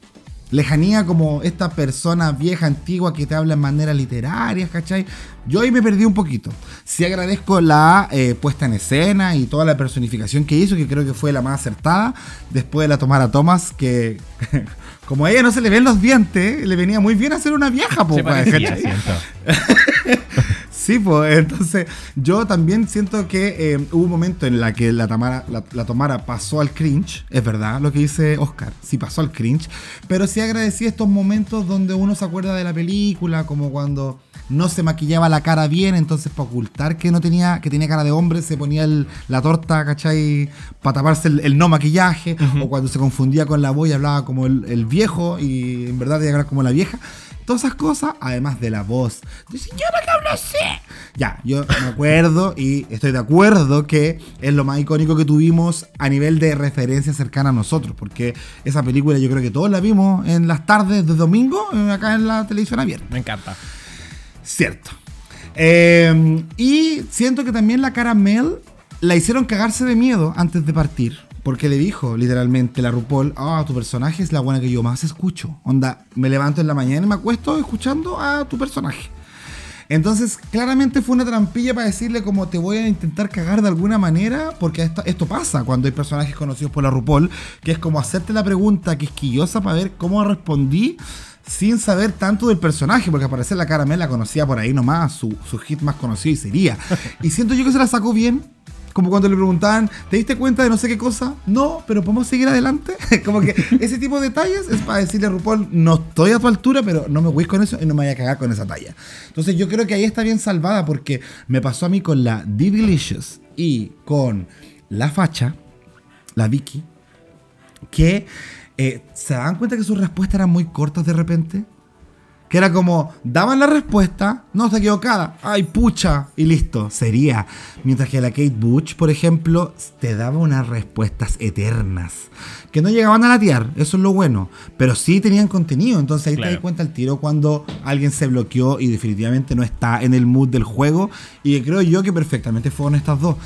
Lejanía como esta persona vieja, antigua que te habla en manera literaria, ¿cachai? Yo ahí me perdí un poquito. Sí agradezco la eh, puesta en escena y toda la personificación que hizo, que creo que fue la más acertada. Después de la Tomara Thomas, que [LAUGHS] como a ella no se le ven los dientes, le venía muy bien hacer una vieja, po, Se parecía. [LAUGHS] Sí, pues [LAUGHS] entonces yo también siento que eh, hubo un momento en la que la, Tamara, la, la Tomara pasó al cringe, es verdad lo que dice Oscar, sí pasó al cringe, pero sí agradecí estos momentos donde uno se acuerda de la película, como cuando no se maquillaba la cara bien, entonces para ocultar que no tenía, que tenía cara de hombre, se ponía el- la torta, ¿cachai? Para taparse el, el no maquillaje, o cuando se confundía con la voz y hablaba como el, el viejo y en verdad tenía que hablar como la vieja. Todas esas cosas, además de la voz. De señora que habla así. Ya, yo me acuerdo y estoy de acuerdo que es lo más icónico que tuvimos a nivel de referencia cercana a nosotros. Porque esa película yo creo que todos la vimos en las tardes de domingo, eh, acá en la televisión abierta. Me encanta. Cierto. Eh, y siento que también la cara Mel la hicieron cagarse de miedo antes de partir. Porque le dijo literalmente la RuPaul, ah, tu personaje es la buena que yo más escucho. Onda, me levanto en la mañana y me acuesto escuchando a tu personaje. Entonces, claramente fue una trampilla para decirle como te voy a intentar cagar de alguna manera, porque esto, pasa cuando hay personajes conocidos por la RuPaul, que es como hacerte la pregunta quisquillosa para ver cómo respondí sin saber tanto del personaje, porque al la cara Mel la conocía por ahí nomás, su, su hit más conocido y sería. Y siento yo que se la sacó bien, como cuando le preguntaban, ¿te diste cuenta de no sé qué cosa? No, pero ¿podemos seguir adelante? [LAUGHS] como que ese tipo de detalles es para decirle a RuPaul, no estoy a tu altura, pero no me voy con eso y no me vaya a cagar con esa talla. Entonces yo creo que ahí está bien salvada porque me pasó a mí con la D-Delicious y con la facha, la Vicky, que eh, se daban cuenta que sus respuestas eran muy cortas de repente. Que era como, daban la respuesta, no está equivocada, ay pucha, y listo, sería. Mientras que la Kate Butch, por ejemplo, te daba unas respuestas eternas. Que no llegaban a latear, eso es lo bueno. Pero sí tenían contenido, entonces ahí te Claro. das cuenta el tiro cuando alguien se bloqueó y definitivamente no está en el mood del juego. Y creo yo que perfectamente fueron estas dos.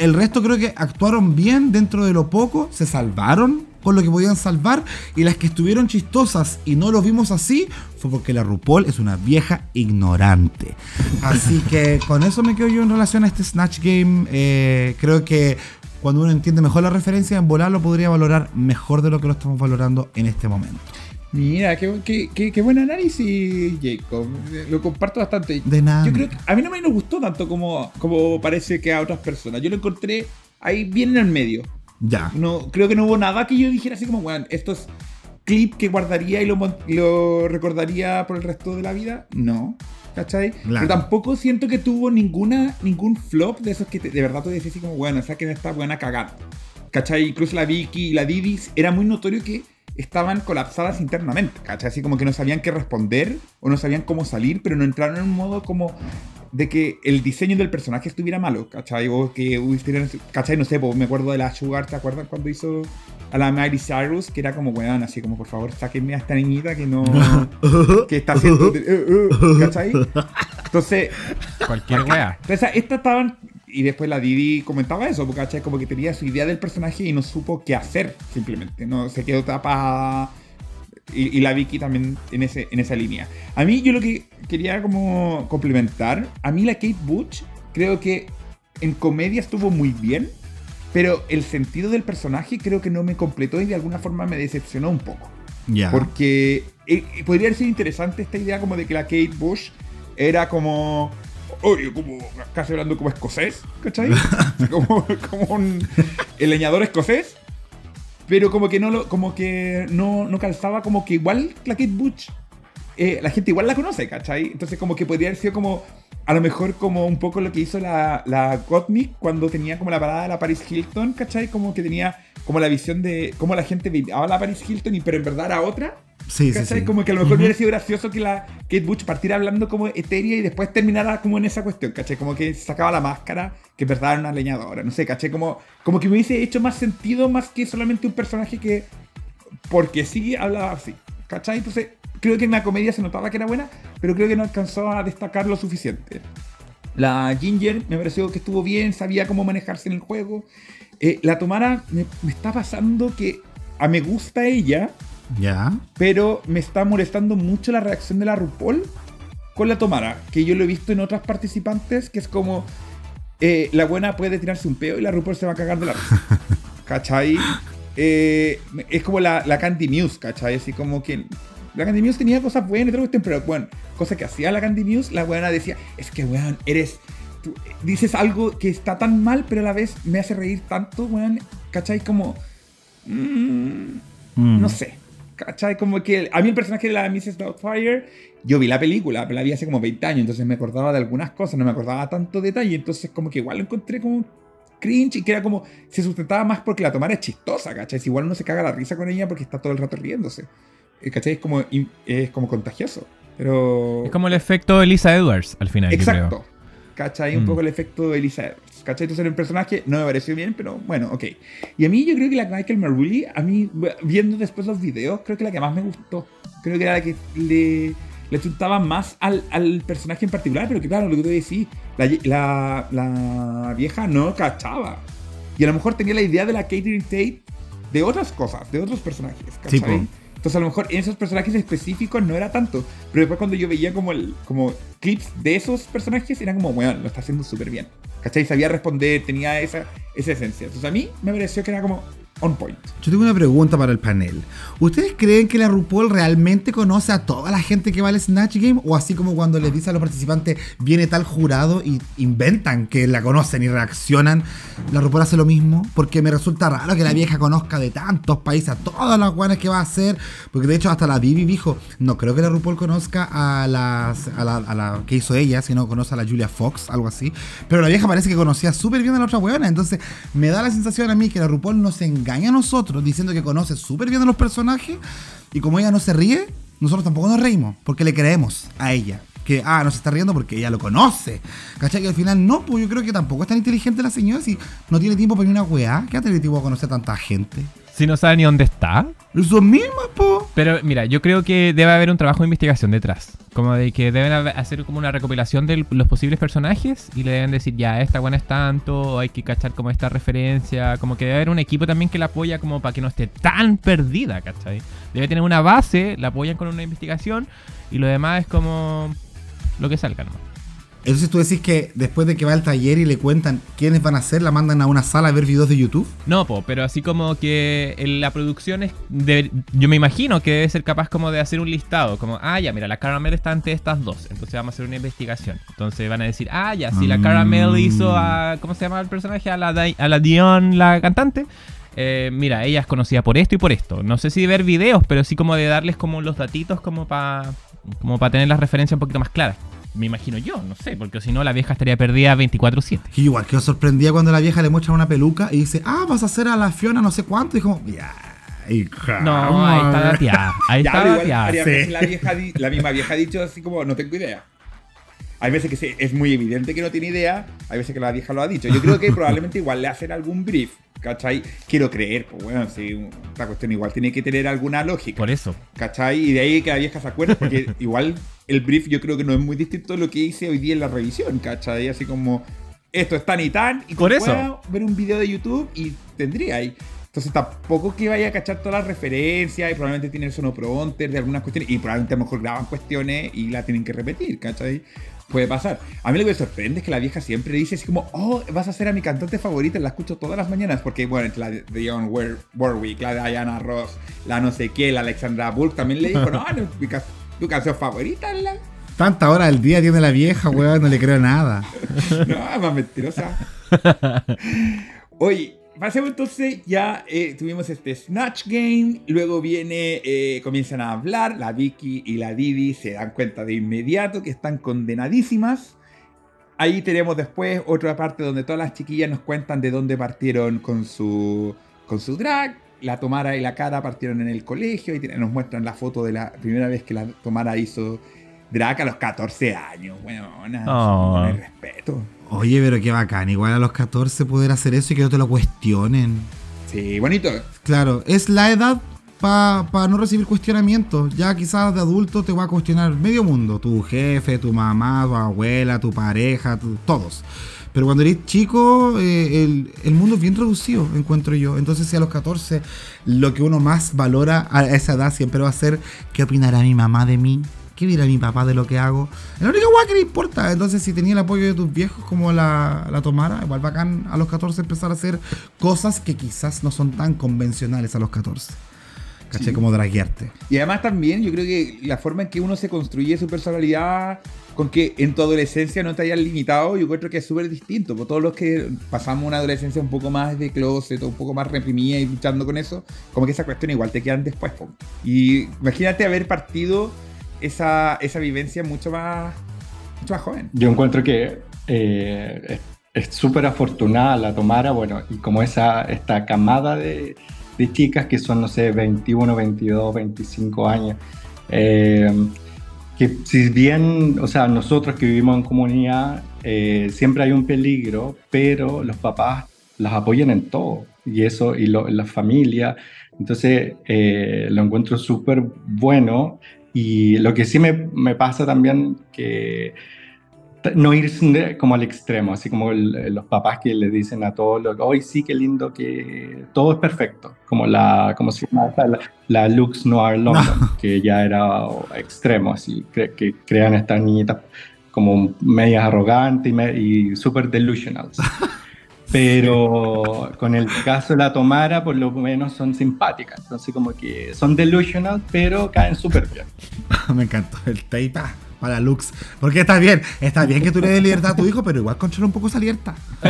El resto creo que actuaron bien dentro de lo poco, se salvaron con lo que podían salvar y las que estuvieron chistosas y no lo vimos así fue porque la RuPaul es una vieja ignorante. Así [LAUGHS] que con eso me quedo yo en relación a este Snatch Game. Eh, creo que cuando uno entiende mejor la referencia, en volar lo podría valorar mejor de lo que lo estamos valorando en este momento. Mira, qué, qué- qué- qué buen análisis, Jacob. Lo comparto bastante. De nada. Yo creo que a mí no me gustó tanto como, como parece que a otras personas. Yo lo encontré ahí bien en el medio. Ya. No, creo que no hubo nada que yo dijera así como, bueno, esto es clip que guardaría y lo, lo recordaría por el resto de la vida. No. ¿Cachai? Claro. Pero tampoco siento que tuvo ninguna, ningún flop de esos que te- de verdad tú decís así como, bueno, saquen esta buena cagada. ¿Cachai? Incluso la Vicky y la Didi era muy notorio que estaban colapsadas internamente, ¿cachai? Así como que no sabían qué responder o no sabían cómo salir, pero no entraron en un modo como de que el diseño del personaje estuviera malo, ¿cachai? O que hubiera, ¿cachai? No sé, pues me acuerdo de la Sugar, ¿te acuerdas cuando hizo a la Miley Cyrus? Que era como, weón, así como, por favor, sáquenme a esta niñita que no... que está haciendo... uh, [LAUGHS] uh, ¿cachai? Entonces... Cualquier wea. Entonces, estas estaban... Y después la Didi comentaba eso, porque, ¿cachai? Como que tenía su idea del personaje y no supo qué hacer, simplemente. No se quedó tapada y, y, la Vicky también en, ese, en esa línea. A mí yo lo que quería como complementar, a mí la Kate Butch creo que en comedia estuvo muy bien, pero el sentido del personaje creo que no me completó y de alguna forma me decepcionó un poco. Ya. Porque eh, podría ser interesante esta idea como de que la Kate Bush era como... Como casi hablando como escocés, ¿cachai? [LAUGHS] como, como un, leñador escocés pero como que no lo, como que no, no calzaba como que igual la Kate Butch eh, la gente igual la conoce, ¿cachai? Entonces como que podría haber sido como a lo mejor como un poco lo que hizo la, la Gottmik cuando tenía como la parada de la Paris Hilton, ¿cachai? Como que tenía como la visión de cómo la gente veía la Paris Hilton y pero en verdad era otra. Sí, sí, sí. Como que a lo mejor hubiera sido gracioso que la Kate Butch partiera hablando como etérea y después terminara como en esa cuestión, ¿cachai? Como que sacaba la máscara, que en verdad era una leñadora, no sé, ¿cachai? Como, como que me hubiese hecho más sentido más que solamente un personaje que, porque sí hablaba así, ¿cachai? Entonces, creo que en la comedia se notaba que era buena, pero creo que no alcanzó a destacar lo suficiente. La Ginger me pareció que estuvo bien, sabía cómo manejarse en el juego. Eh, la Tomara me, me está pasando que a me gusta ella, Ya. pero me está molestando mucho la reacción de la RuPaul con la Tomara, que yo lo he visto en otras participantes, que es como eh, la buena puede tirarse un peo y la RuPaul se va a cagar de la risa. [LAUGHS] ¿Cachai? Eh, es como la, la Candy Muse, ¿cachai? Así como que la Candy Muse tenía cosas buenas y todo cuestión, pero bueno, cosa que hacía la Candy Muse, la buena decía, es que weón, eres... tú dices algo que está tan mal, pero a la vez me hace reír tanto, weón, ¿cachai? Como... mm, Mm. no sé. ¿Cachai? Como que a mí el personaje de la Mrs. Doubtfire, yo vi la película, pero la vi hace como 20 años, entonces me acordaba de algunas cosas, no me acordaba tanto detalle, entonces como que igual lo encontré como cringe y que era como, se sustentaba más porque la tomara es chistosa, ¿cachai? Si igual uno se caga la risa con ella porque está todo el rato riéndose. Eh, ¿Cachai? Es como, es como contagioso. Pero... Es como el efecto Elisa Edwards al final, Exacto. creo. ¿Cachai? Un Mm. poco el efecto de Elisa Edwards. ¿Cachai? Entonces era un personaje, no me pareció bien, pero bueno, ok. Y a mí yo creo que la Michael Marulli, a mí, viendo después los videos, creo que la que más me gustó. Creo que era la que le, le chuntaba más al, al personaje en particular, pero que claro, lo que tú decís, la, la, la vieja no cachaba. Y a lo mejor tenía la idea de la Catherine Tate de otras cosas, de otros personajes, Sí, ¿cachai? Entonces a lo mejor en esos personajes específicos no era tanto. Pero después cuando yo veía como, el, como clips de esos personajes, era como, bueno, lo está haciendo súper bien. ¿Cachai? Sabía responder, tenía esa, esa esencia. Entonces a mí me pareció que era como on point. Yo tengo una pregunta para el panel. ¿Ustedes creen que la RuPaul realmente conoce a toda la gente que va al Snatch Game? ¿O así como cuando les dice a los participantes, viene tal jurado y inventan que la conocen y reaccionan? ¿La RuPaul hace lo mismo? Porque me resulta raro que la vieja conozca de tantos países a todas las guanas que va a hacer. Porque de hecho hasta la Vivi dijo, no creo que la RuPaul conozca a, las, la, que hizo ella, sino conoce a la Julia Fox, algo así. Pero la vieja parece que conocía súper bien a la otra buena. Entonces me da la sensación a mí que la RuPaul nos engaña a nosotros diciendo que conoce súper bien a los personajes. Y como ella no se ríe, nosotros tampoco nos reímos. Porque le creemos a ella. Que, ah, no se está riendo porque ella lo conoce. ¿Cachai? Que al final no, pues yo creo que tampoco es tan inteligente la señora si no tiene tiempo para ni una weá. ¿Qué ha a conocer a tanta gente? Si no sabe ni dónde está. Eso mismo, po. Pero mira, yo creo que debe haber un trabajo de investigación detrás. Como de que deben hacer como una recopilación de los posibles personajes y le deben decir, ya, esta buena es tanto, hay que cachar como esta referencia. Como que debe haber un equipo también que la apoya como para que no esté tan perdida, ¿cachai? Debe tener una base, la apoyan con una investigación y lo demás es como lo que salga, ¿no? Entonces tú decís que después de que va al taller y le cuentan quiénes van a ser, la mandan a una sala a ver videos de YouTube. No, po, pero así como que en la producción es. de- yo me imagino que debe ser capaz como de hacer un listado. Como, ah, ya, mira, la Caramel está ante estas dos. Entonces vamos a hacer una investigación. Entonces van a decir, ah, ya, si la Mm. Caramel hizo a. ¿Cómo se llama el personaje? A la, a la Dion, la cantante. eh, mira, ella es conocida por esto y por esto. No sé si de ver videos, pero sí como de darles como los datitos como para como para tener las referencias un poquito más claras. Me imagino yo, no sé, porque si no la vieja estaría perdida 24/7. Y igual que os sorprendía cuando la vieja le muestra una peluca y dice, ah, vas a hacer a la Fiona no sé cuánto. Y como, ya. hija, No, ahí está madre". dateada. Ahí [LAUGHS] Ya, está igual, sí. La, vieja di- la misma vieja ha dicho así como, no tengo idea. Hay veces que se- es muy evidente que no tiene idea, hay veces que la vieja lo ha dicho. Yo creo que probablemente igual le hacen algún brief, ¿cachai? Quiero creer, pues bueno, sí, esta cuestión igual tiene que tener alguna lógica. Por eso. ¿Cachai? Y de ahí que la vieja se acuerde, porque [LAUGHS] igual el brief yo creo que no es muy distinto de lo que hice hoy día en la revisión, ¿cachai? Así como, esto es tan y tan, y Por eso. ver un video de YouTube y tendría ahí. Entonces tampoco que vaya a cachar todas las referencias y probablemente tiene el sonoprompter de algunas cuestiones y probablemente a lo mejor graban cuestiones y la tienen que repetir, ¿cachai? Puede pasar. A mí lo que me sorprende es que la vieja siempre dice así como, oh, vas a ser a mi cantante favorita, la escucho todas las mañanas, porque bueno, entre la de Dionne War- Warwick, la de Diana Ross, la no sé qué, la Alexandra Burke, también le dijo, no, no, mi tu canción favorita es la... Tanta hora del día tiene la vieja, weón, no le creo nada. [LAUGHS] No, es más mentirosa. Oye, pasemos entonces, ya eh, tuvimos este Snatch Game, luego viene, eh, comienzan a hablar, la Vicky y la Didi se dan cuenta de inmediato que están condenadísimas. Ahí tenemos después otra parte donde todas las chiquillas nos cuentan de dónde partieron con su, con su drag. La Tomara y la Cara partieron en el colegio y nos muestran la foto de la primera vez que la Tomara hizo drag a los 14 años. Bueno, Oh. no respeto. Oye, pero qué bacán, igual a los 14 poder hacer eso y que no te lo cuestionen. Sí, bonito. Claro, es la edad para no recibir cuestionamientos. Ya quizás de adulto te va a cuestionar medio mundo. Tu jefe, tu mamá, tu abuela, tu pareja, tu- todos. Pero cuando eres chico, eh, el, el mundo es bien reducido, encuentro yo. Entonces, si a los 14 lo que uno más valora a esa edad siempre va a ser ¿qué opinará mi mamá de mí? ¿Qué dirá mi papá de lo que hago? Es la única guay que le importa. Entonces, si tenía el apoyo de tus viejos como la, la Tomara, igual bacán a los 14 empezar a hacer cosas que quizás no son tan convencionales a los 14. ¿Caché? Sí. Como draguearte. Y además también yo creo que la forma en que uno se construye su personalidad con que en tu adolescencia no te hayas limitado, yo encuentro que es súper distinto. Por todos los que pasamos una adolescencia un poco más de closet, un poco más reprimida y luchando con eso, como que esa cuestión igual te quedan después. Y imagínate haber partido esa, esa vivencia mucho más, mucho más joven. Yo encuentro que eh, es súper afortunada la Tomara, bueno, y como esa, esta camada de, de chicas que son, no sé, 21, 22, 25 años, eh, que si bien, o sea, nosotros que vivimos en comunidad, eh, siempre hay un peligro, pero los papás las apoyan en todo, y eso, y lo- la familia, entonces eh, lo encuentro súper bueno, y lo que sí me, me pasa también que no ir como al extremo, así como el- los papás que le dicen a todos, hoy sí, qué lindo, que todo es perfecto, como la, como esta? la, la Lux Noir London, que ya era extremo, así, que crean estas niñitas como medias arrogantes y, me- y súper delusional. [LAUGHS] Pero con el caso de la Tomara, por lo menos son simpáticas. Entonces, como que son delusional, pero caen súper bien. [LAUGHS] Me encantó el tape para Lux. Porque está bien, está bien que tú le des libertad a tu hijo, pero igual controla un poco esa libertad. [LAUGHS]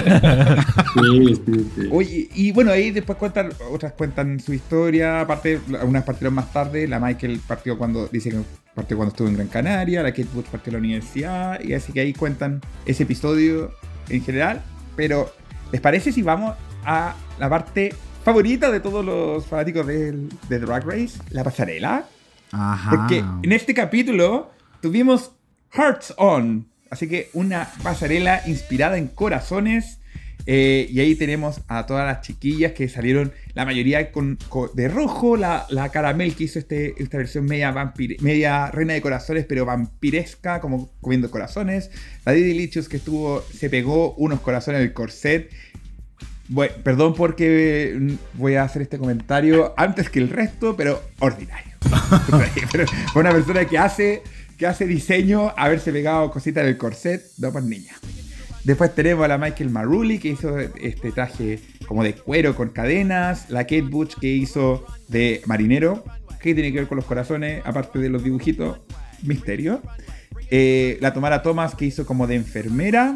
Sí, sí, sí. Oye, y bueno, ahí después cuentan, otras cuentan su historia, aparte, unas partieron más tarde, la Michael partió cuando, dice que partió cuando estuvo en Gran Canaria, la Kate Bush partió a la universidad, y así que ahí cuentan ese episodio en general, pero ¿les parece si vamos a la parte favorita de todos los fanáticos del- de Drag Race? La pasarela. Ajá. Porque en este capítulo tuvimos Hearts On. Así que una pasarela inspirada en corazones. eh, y ahí tenemos a todas las chiquillas que salieron, la mayoría con, con- de rojo. La, la Caramel que hizo este, esta versión media, vampire- media reina de corazones, pero vampiresca, como comiendo corazones. La Didi Lichus que estuvo, se pegó unos corazones del corset. Bueno, perdón porque mm, voy a hacer este comentario antes que el resto, pero ordinario. [LAUGHS] pero una persona que hace, que hace diseño, haberse pegado cositas en el corset, no por niña. Después tenemos a la Michael Maruli que hizo este traje como de cuero con cadenas. La Kate Butch que hizo de marinero. ¿Qué tiene que ver con los corazones? Aparte de los dibujitos. Misterio. Eh, la Tomara Thomas que hizo como de enfermera.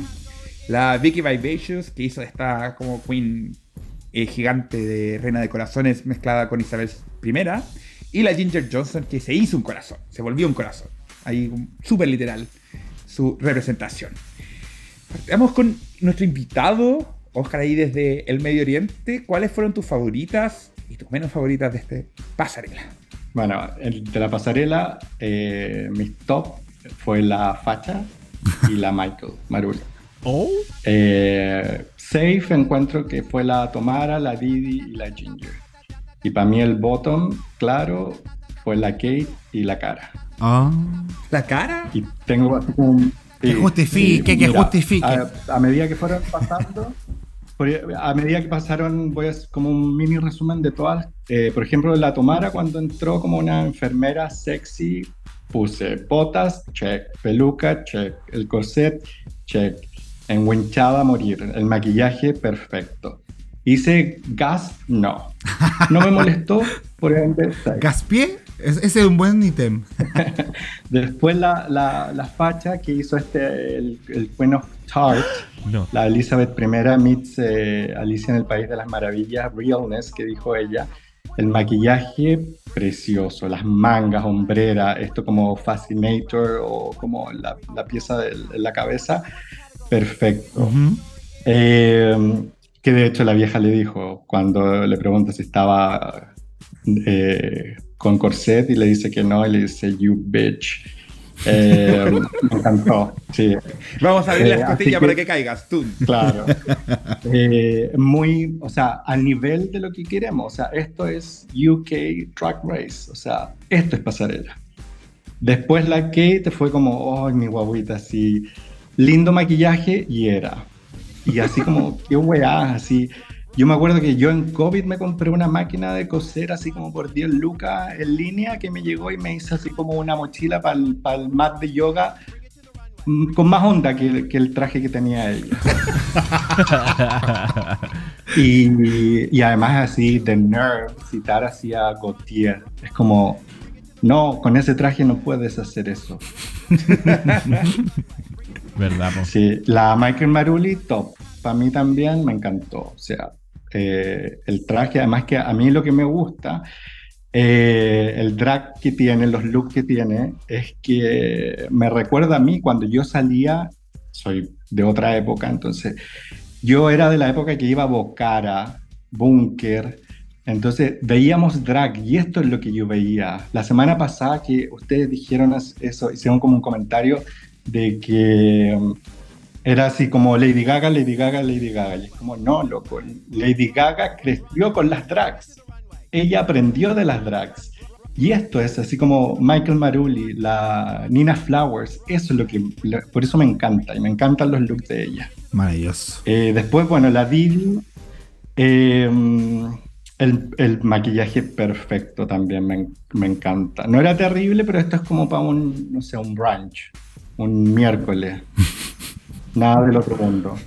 La Vicky Vivacious que hizo esta como queen eh, gigante de reina de corazones mezclada con Isabel I. Y la Ginger Johnson que se hizo un corazón. Se volvió un corazón. Ahí súper literal su representación. Vamos con nuestro invitado, Oscar, ahí desde el Medio Oriente. ¿Cuáles fueron tus favoritas y tus menos favoritas de este pasarela? Bueno, el de la pasarela, eh, mi top fue la facha, y la Michael Maruli. [LAUGHS] Oh. Eh, safe encuentro que fue la Tomara, la Didi y la Ginger. Y para mí el bottom, claro, fue la Kate y la Cara. Ah. ¿La cara? Y tengo así como un- Que justifique, que justifique. A, a medida que fueron pasando, [LAUGHS] a medida que pasaron, voy a hacer como un mini resumen de todas. Eh, por ejemplo, la Tomara cuando entró como una enfermera sexy, puse botas, check, peluca, check, el corset, check, enguinchada a morir, el maquillaje, perfecto. Hice gas, no. No me molestó, por ende. Gaspié, es- ese es un buen ítem. [LAUGHS] Después la, la, la facha que hizo este, el, el Queen of Tart, No. la Elizabeth I meets eh, Alicia en el País de las Maravillas, Realness, que dijo ella. El maquillaje precioso, las mangas, hombrera, esto como Fascinator o como la, la pieza de la cabeza, perfecto. Ujú. Eh, que de hecho la vieja le dijo cuando le pregunta si estaba eh, con corset y le dice que no, y le dice, you bitch. Eh, [LAUGHS] me encantó, sí, Vamos a abrir Eh, la así escotilla para que caigas, tú. claro. [LAUGHS] Eh, muy, o sea, al nivel de lo que queremos. O sea, esto es UK Track Race. O sea, esto es pasarela. Después la Kate fue como, oh, mi guaguita, así, lindo maquillaje y era. Y así como, [LAUGHS] qué weá, así. Yo me acuerdo que yo en COVID me compré una máquina de coser así como por 10 lucas en línea que me llegó y me hizo así como una mochila para el, mat de yoga mm, con más onda que, que el traje que tenía ella. [LAUGHS] y, y además así de Nerve, citar así a Gautier. Es como, no, con ese traje no puedes hacer eso. [LAUGHS] ¿Verdad, po? Sí, la Michael Maruli, top. Para mí también me encantó. O sea, eh, el traje, además que a mí lo que me gusta, eh, el drag que tiene, los looks que tiene, es que me recuerda a mí cuando yo salía, soy de otra época, entonces yo era de la época que iba a Bocara, Bunker, entonces veíamos drag y esto es lo que yo veía. La semana pasada que ustedes dijeron eso, hicieron como un comentario de que era así como Lady Gaga, Lady Gaga, Lady Gaga. Y es como, no, loco, Lady Gaga creció con las drags. Ella aprendió de las drags. Y esto es así como Michael Maruli, la Nina Flowers, eso es lo que, por eso me encanta, y me encantan los looks de ella. Maravilloso. Eh, después, bueno, la Didi, eh, el, el maquillaje perfecto también me, me encanta. No era terrible, pero esto es como para un, no sé, un brunch, un miércoles. [LAUGHS] Nada del otro mundo. [LAUGHS]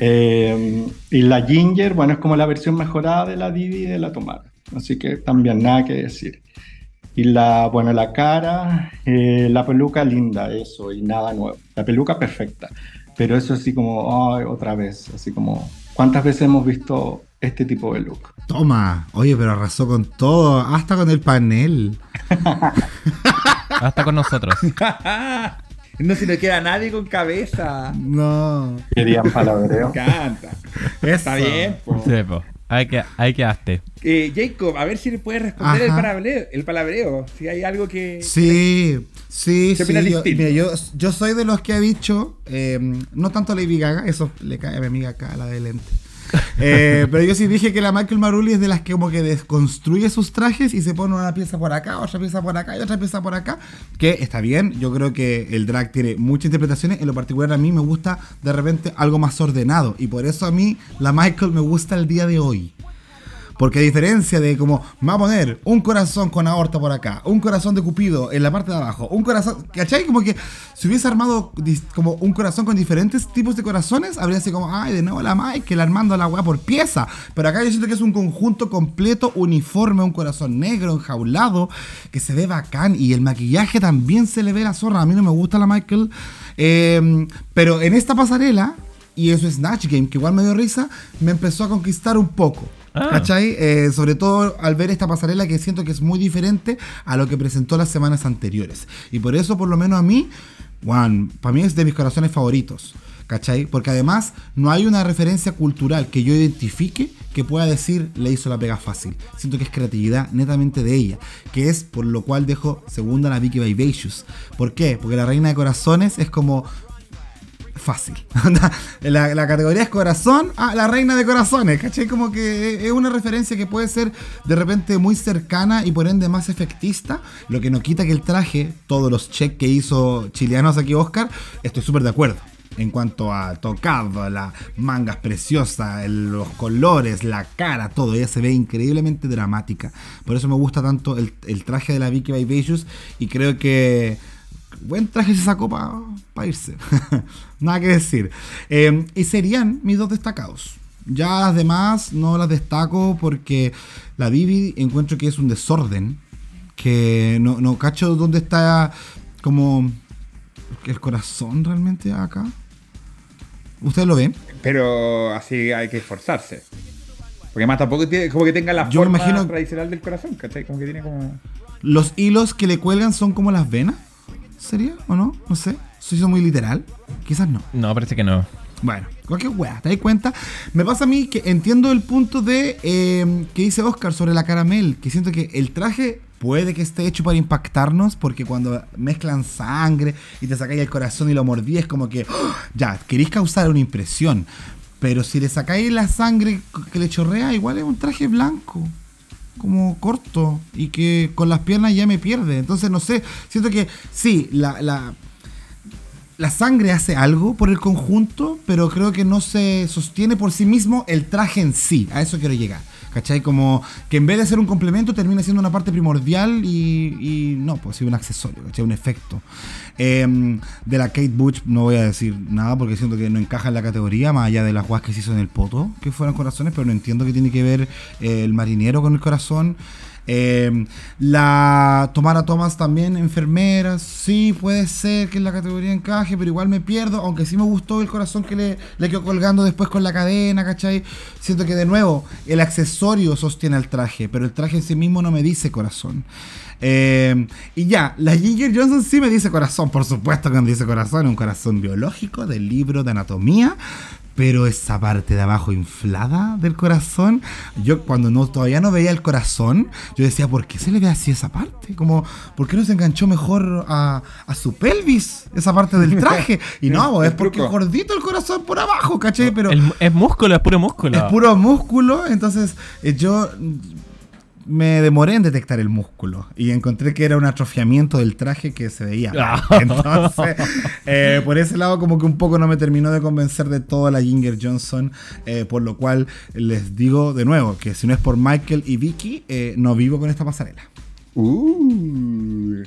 Eh, y la Ginger, bueno, es como la versión mejorada de la Didi y de la Tomara. Así que también nada que decir. Y la, bueno, la cara, eh, la peluca linda, eso, y nada nuevo. La peluca perfecta. Pero eso así como, ay, otra vez, así como, ¿cuántas veces hemos visto este tipo de look? Toma. Oye, pero arrasó con todo, hasta con el panel. [LAUGHS] Hasta con nosotros. [LAUGHS] no se le queda nadie con cabeza. No. Querían palabreo. Canta. Está Eso. bien. po. Sí, po. Ahí, que, ahí quedaste. Eh, Jacob, a ver si le puedes responder el palabreo, el palabreo. Si hay algo que. Sí, sí, ¿Qué sí. Yo, mira, yo, yo soy de los que ha dicho, eh, no tanto Lady Gaga, eso le cae a mi amiga acá, la de lente. [LAUGHS] Eh, pero yo sí dije que la Michael Maruli es de las que como que desconstruye sus trajes y se pone una pieza por acá, otra pieza por acá y otra pieza por acá. Que está bien, yo creo que el drag tiene muchas interpretaciones. En lo particular a mí me gusta de repente algo más ordenado. Y por eso a mí la Michael me gusta el día de hoy. Porque a diferencia de como me va a poner un corazón con aorta por acá, un corazón de Cupido en la parte de abajo, un corazón, ¿cachai? Como que si hubiese armado como un corazón con diferentes tipos de corazones, habría sido como, ay, de nuevo la Michael armando la weá por pieza. Pero acá yo siento que es un conjunto completo, uniforme, un corazón negro, enjaulado, que se ve bacán y el maquillaje también se le ve la zorra. A mí no me gusta la Michael. Eh, pero en esta pasarela, y eso es Snatch Game, que igual me dio risa, me empezó a conquistar un poco. Ah. ¿Cachai? Eh, sobre todo al ver esta pasarela que siento que es muy diferente a lo que presentó las semanas anteriores. Y por eso, por lo menos a mí, Juan, para mí es de mis corazones favoritos. ¿Cachai? Porque además no hay una referencia cultural que yo identifique que pueda decir le hizo la pega fácil. Siento que es creatividad netamente de ella. Que es por lo cual dejo segunda a la Vicky Vivacious. ¿Por qué? Porque la reina de corazones es como fácil. [LAUGHS] la, categoría es corazón, ah, la reina de corazones, ¿cachai? Como que es una referencia que puede ser de repente muy cercana y por ende más efectista, lo que no quita que el traje, todos los checks que hizo chileanos aquí Oscar, estoy súper de acuerdo en cuanto a tocado, las mangas preciosas, los colores, la cara, todo. Ella se ve increíblemente dramática. Por eso me gusta tanto el, el traje de la Vicky Vivacious y creo que buen traje se sacó para irse. [LAUGHS] Nada que decir. Em, y serían mis dos destacados. Ya las demás no las destaco porque la Bibi encuentro que es un desorden. Que no, no cacho dónde está como el corazón realmente acá. ¿Ustedes lo ven? Pero así hay que esforzarse. Porque más tampoco tiene, como que tenga la Yo forma imagino- tradicional del corazón, ¿cachai? Como que tiene como... Los hilos que le cuelgan son como las venas. ¿Sería o no? No sé. ¿Se hizo muy literal? Quizás no. No, parece que no. Bueno, cualquier weá, ¿te das cuenta? Me pasa a mí que entiendo el punto de eh, que dice Oscar sobre la caramel, que siento que el traje puede que esté hecho para impactarnos, porque cuando mezclan sangre y te sacáis el corazón y lo mordí, es como que, ¡oh! ya, queréis causar una impresión. Pero si le sacáis la sangre que le chorrea, igual es un traje blanco como corto y que con las piernas ya me pierde. Entonces, no sé, siento que sí, la, la, la sangre hace algo por el conjunto, pero creo que no se sostiene por sí mismo el traje en sí. A eso quiero llegar. ¿Cachai? Como que en vez de ser un complemento termina siendo una parte primordial y, no, pues sí, un accesorio, ¿cachai? Un efecto. Eh, de la Kate Butch no voy a decir nada porque siento que no encaja en la categoría, más allá de las guas que se hizo en el poto, que fueron corazones, pero no entiendo qué tiene que ver eh, el marinero con el corazón. Eh, la Tomara Thomas también, enfermera, sí, puede ser que en la categoría encaje, pero igual me pierdo, aunque sí me gustó el corazón que le, quedó colgando después con la cadena, ¿cachai? Siento que de nuevo, el accesorio sostiene el traje, pero el traje en sí mismo no me dice corazón. Eh, y ya, la Ginger Johnson sí me dice corazón, por supuesto que me dice corazón, un corazón biológico del libro de anatomía. Pero esa parte de abajo inflada del corazón, yo cuando no, todavía no veía el corazón, yo decía, ¿por qué se le ve así esa parte? Como, ¿por qué no se enganchó mejor a, a su pelvis, esa parte del [LAUGHS] traje? Y no, es porque es gordito el corazón por abajo, ¿cachai? Pero El- es músculo, es puro músculo. es puro músculo, entonces eh, yo me demoré en detectar el músculo y encontré que era un atrofiamiento del traje que se veía. [LAUGHS] Entonces, eh, por ese lado como que un poco no me terminó de convencer de toda la Ginger Johnson, eh, por lo cual les digo de nuevo que si no es por Michael y Vicky, eh, no vivo con esta pasarela. Uh,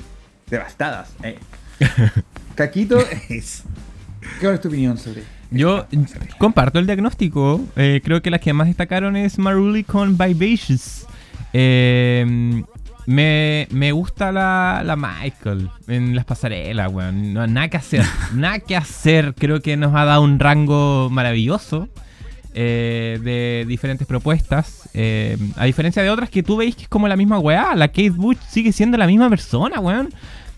devastadas. Eh. [LAUGHS] Caquito, ¿qué es tu opinión sobre Yo comparto el diagnóstico. Eh, creo que las que más destacaron es Maruli con Vivacious. Eh, me, me gusta la, la Michael en las pasarelas, weón. No, nada que hacer. [LAUGHS] nada que hacer. Creo que nos ha dado un rango maravilloso eh, de diferentes propuestas. Eh, a diferencia de otras que tú veis que es como la misma weá. La Kate Bush sigue siendo la misma persona, weón.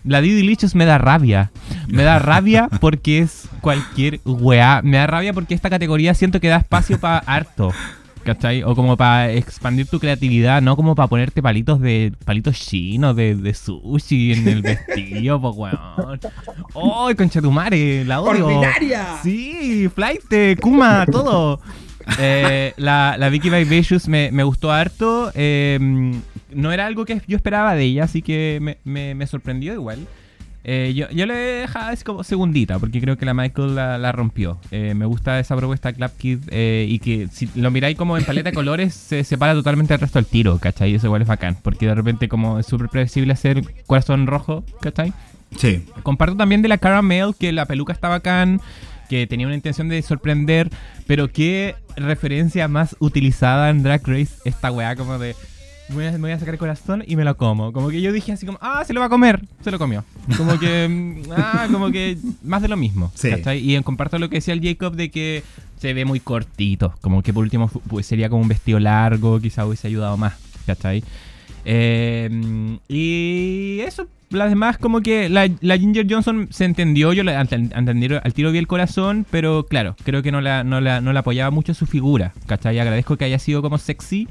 La Didi Lichos me da rabia. Me da rabia [LAUGHS] porque es cualquier weá. Me da rabia porque esta categoría siento que da espacio para harto. ¿Cachai? O como para expandir tu creatividad, no como para ponerte palitos de palitos chinos, de, de sushi en el vestido, [LAUGHS] pues weón. ¡Ay, concha tu madre! La odio. ¡Ordinaria! Sí, flight, Kuma, todo. Eh, la, la Vicky Vivacious me, me gustó harto. eh, no era algo que yo esperaba de ella, así que me, me- me sorprendió igual. Eh, yo, yo le dejaba así como segundita, porque creo que la Michael la, la rompió. Eh, me gusta esa propuesta Club Kid eh, y que si lo miráis como en paleta de colores, [LAUGHS] se separa totalmente del resto del tiro, ¿cachai? Y eso igual es bacán, porque de repente como es súper predecible hacer corazón rojo, ¿cachai? Sí. Comparto también de la Caramel que la peluca está bacán, que tenía una intención de sorprender, pero qué referencia más utilizada en Drag Race esta weá como de voy a, me voy a sacar el corazón y me lo como. Como que yo dije así como, ah, se lo va a comer, se lo comió. Como que, mm, ah, como que más de lo mismo. Sí. Y en comparto lo que decía el Jacob de que se ve muy cortito, como que por último pues, sería como un vestido largo, quizá hubiese ayudado más, ¿cachai? Eh, y eso, las demás como que la, la Ginger Johnson se entendió, yo la, entendí, al tiro vi el corazón, pero claro, creo que no la, no la, no la apoyaba mucho su figura, ¿cachai? Agradezco que haya sido como sexy,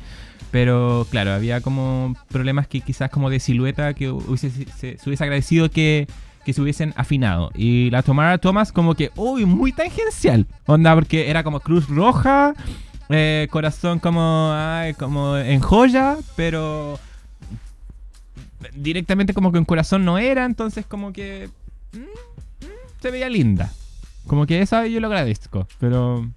pero claro, había como problemas que quizás como de silueta que hubiese, se, se hubiese agradecido que, que se hubiesen afinado. Y la Tomara Thomas como que, uy, muy tangencial. Onda, porque era como Cruz Roja, eh, corazón como, como en joya, pero directamente como que en corazón no era, entonces como que mm, mm, se veía linda. Como que esa yo lo agradezco, pero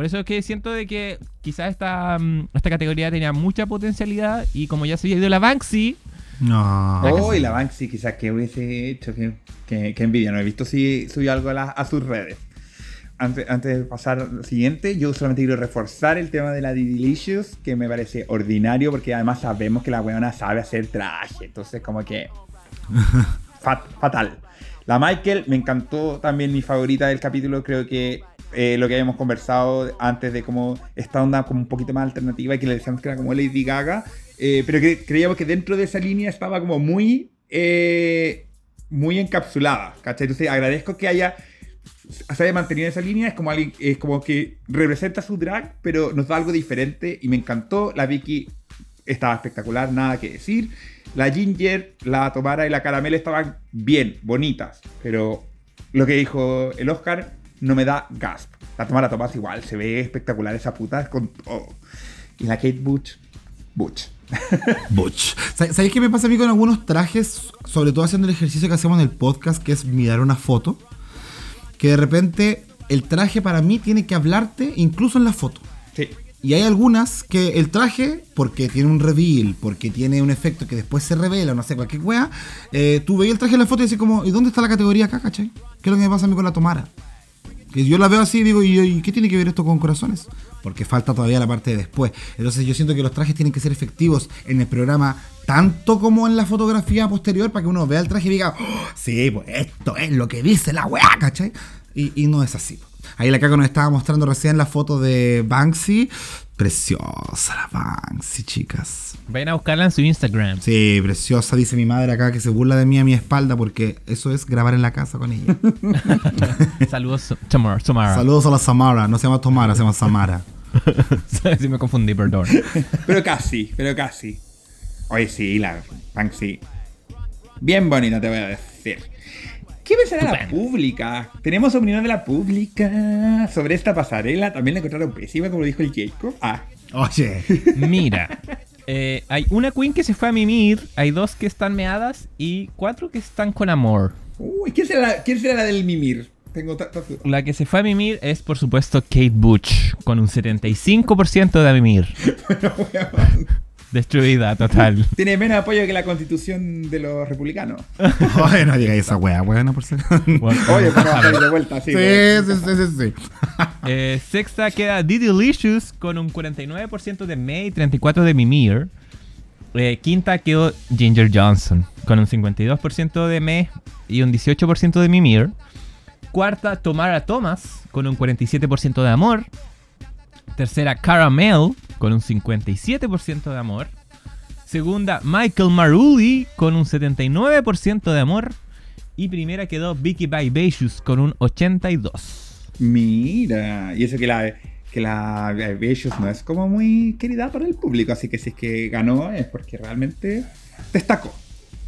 por eso es que siento de que quizás esta, mm, esta categoría tenía mucha potencialidad y como ya se había ido la Banksy, No. Oh, y la Banksy quizás que hubiese hecho, que, que, que envidia. No he visto si subió algo a, sus redes. Antes, antes de pasar al siguiente, yo solamente quiero reforzar el tema de la Didilicious, que me parece ordinario, porque además sabemos que la weona sabe hacer traje. Entonces, como que. [LAUGHS] fat- fatal. La Michael me encantó también mi favorita del capítulo. Creo que eh, lo que habíamos conversado antes de como esta onda como un poquito más alternativa y que le decíamos que era como Lady Gaga. eh, pero que creíamos que dentro de esa línea estaba como muy. eh, muy encapsulada. ¿Cachai? Entonces agradezco que haya. Se haya mantenido esa línea. Es como. Es como que representa su drag, pero nos da algo diferente. Y me encantó. La Vicky estaba espectacular, nada que decir. La Ginger, la Tomara y la Caramel estaban bien, bonitas, pero lo que dijo el Oscar no me da gasp. La Tomara Tomás igual, se ve espectacular esa puta con todo. Y la Kate Butch, Butch. [LAUGHS] Butch. Sa- ¿Sabéis qué me pasa a mí con algunos trajes? Sobre todo haciendo el ejercicio que hacemos en el podcast, que es mirar una foto. Que de repente el traje para mí tiene que hablarte incluso en la foto. Sí. Y hay algunas que el traje, porque tiene un reveal, porque tiene un efecto que después se revela, no sé, cualquier wea, eh, tú veías el traje en la foto y dices como, ¿y dónde está la categoría acá, cachai? ¿Qué es lo que me pasa a mí con la Tomara? Que yo la veo así y digo, ¿y, y qué tiene que ver esto con corazones? Porque falta todavía la parte de después. Entonces yo siento que los trajes tienen que ser efectivos en el programa, tanto como en la fotografía posterior, para que uno vea el traje y diga, "Oh, sí, pues esto es lo que dice la weá, ¿cachai? Y, y no es así. Ahí la Caco nos estaba mostrando recién la foto de Banksy. Preciosa la Banksy, chicas. vayan a buscarla en su Instagram. Sí, preciosa, dice mi madre acá que se burla de mí a mi espalda porque eso es grabar en la casa con ella. [LAUGHS] Saludos, Tamara. Tamara. Saludos a la Samara, no se llama Tomara, se llama Samara. [LAUGHS] sí, me confundí, perdón. [LAUGHS] Pero casi, pero casi. Oye, sí, la Banksy. Bien bonita, te voy a decir. ¿Qué pensará la pública? Tenemos opinión de la pública sobre esta pasarela. También la encontraron pésima, como dijo el Jacob. Ah, Oye, [LAUGHS] Mira, eh, hay una queen que se fue a mimir, hay dos que están meadas y cuatro que están con amor. uy, ¿quién será la, quién será la del mimir? Tengo tantas dudas. La que se fue a mimir es, por supuesto, Kate Butch, con un 75% de a mimir. [LAUGHS] Destruida, total. Tiene menos apoyo que la constitución de los republicanos. oye, no digáis esa wea, weón, por acaso. Oye, para bajar de vuelta. Sí, sí, sí, sí, sí. Eh, sexta queda Didilicious con un 49% de me y 34% de mimir. Eh, quinta quedó Ginger Johnson con un 52% de me y un 18% de mimir. Cuarta, Tomara Thomas con un 47% de amor. Tercera, Caramel con un 57% de amor. Segunda, Michael Maruli con un 79% de amor. Y primera quedó Vicky Vivacious con un 82%. Mira, y eso que la que la Vicious no es como muy querida por el público, así que si es que ganó es porque realmente destacó.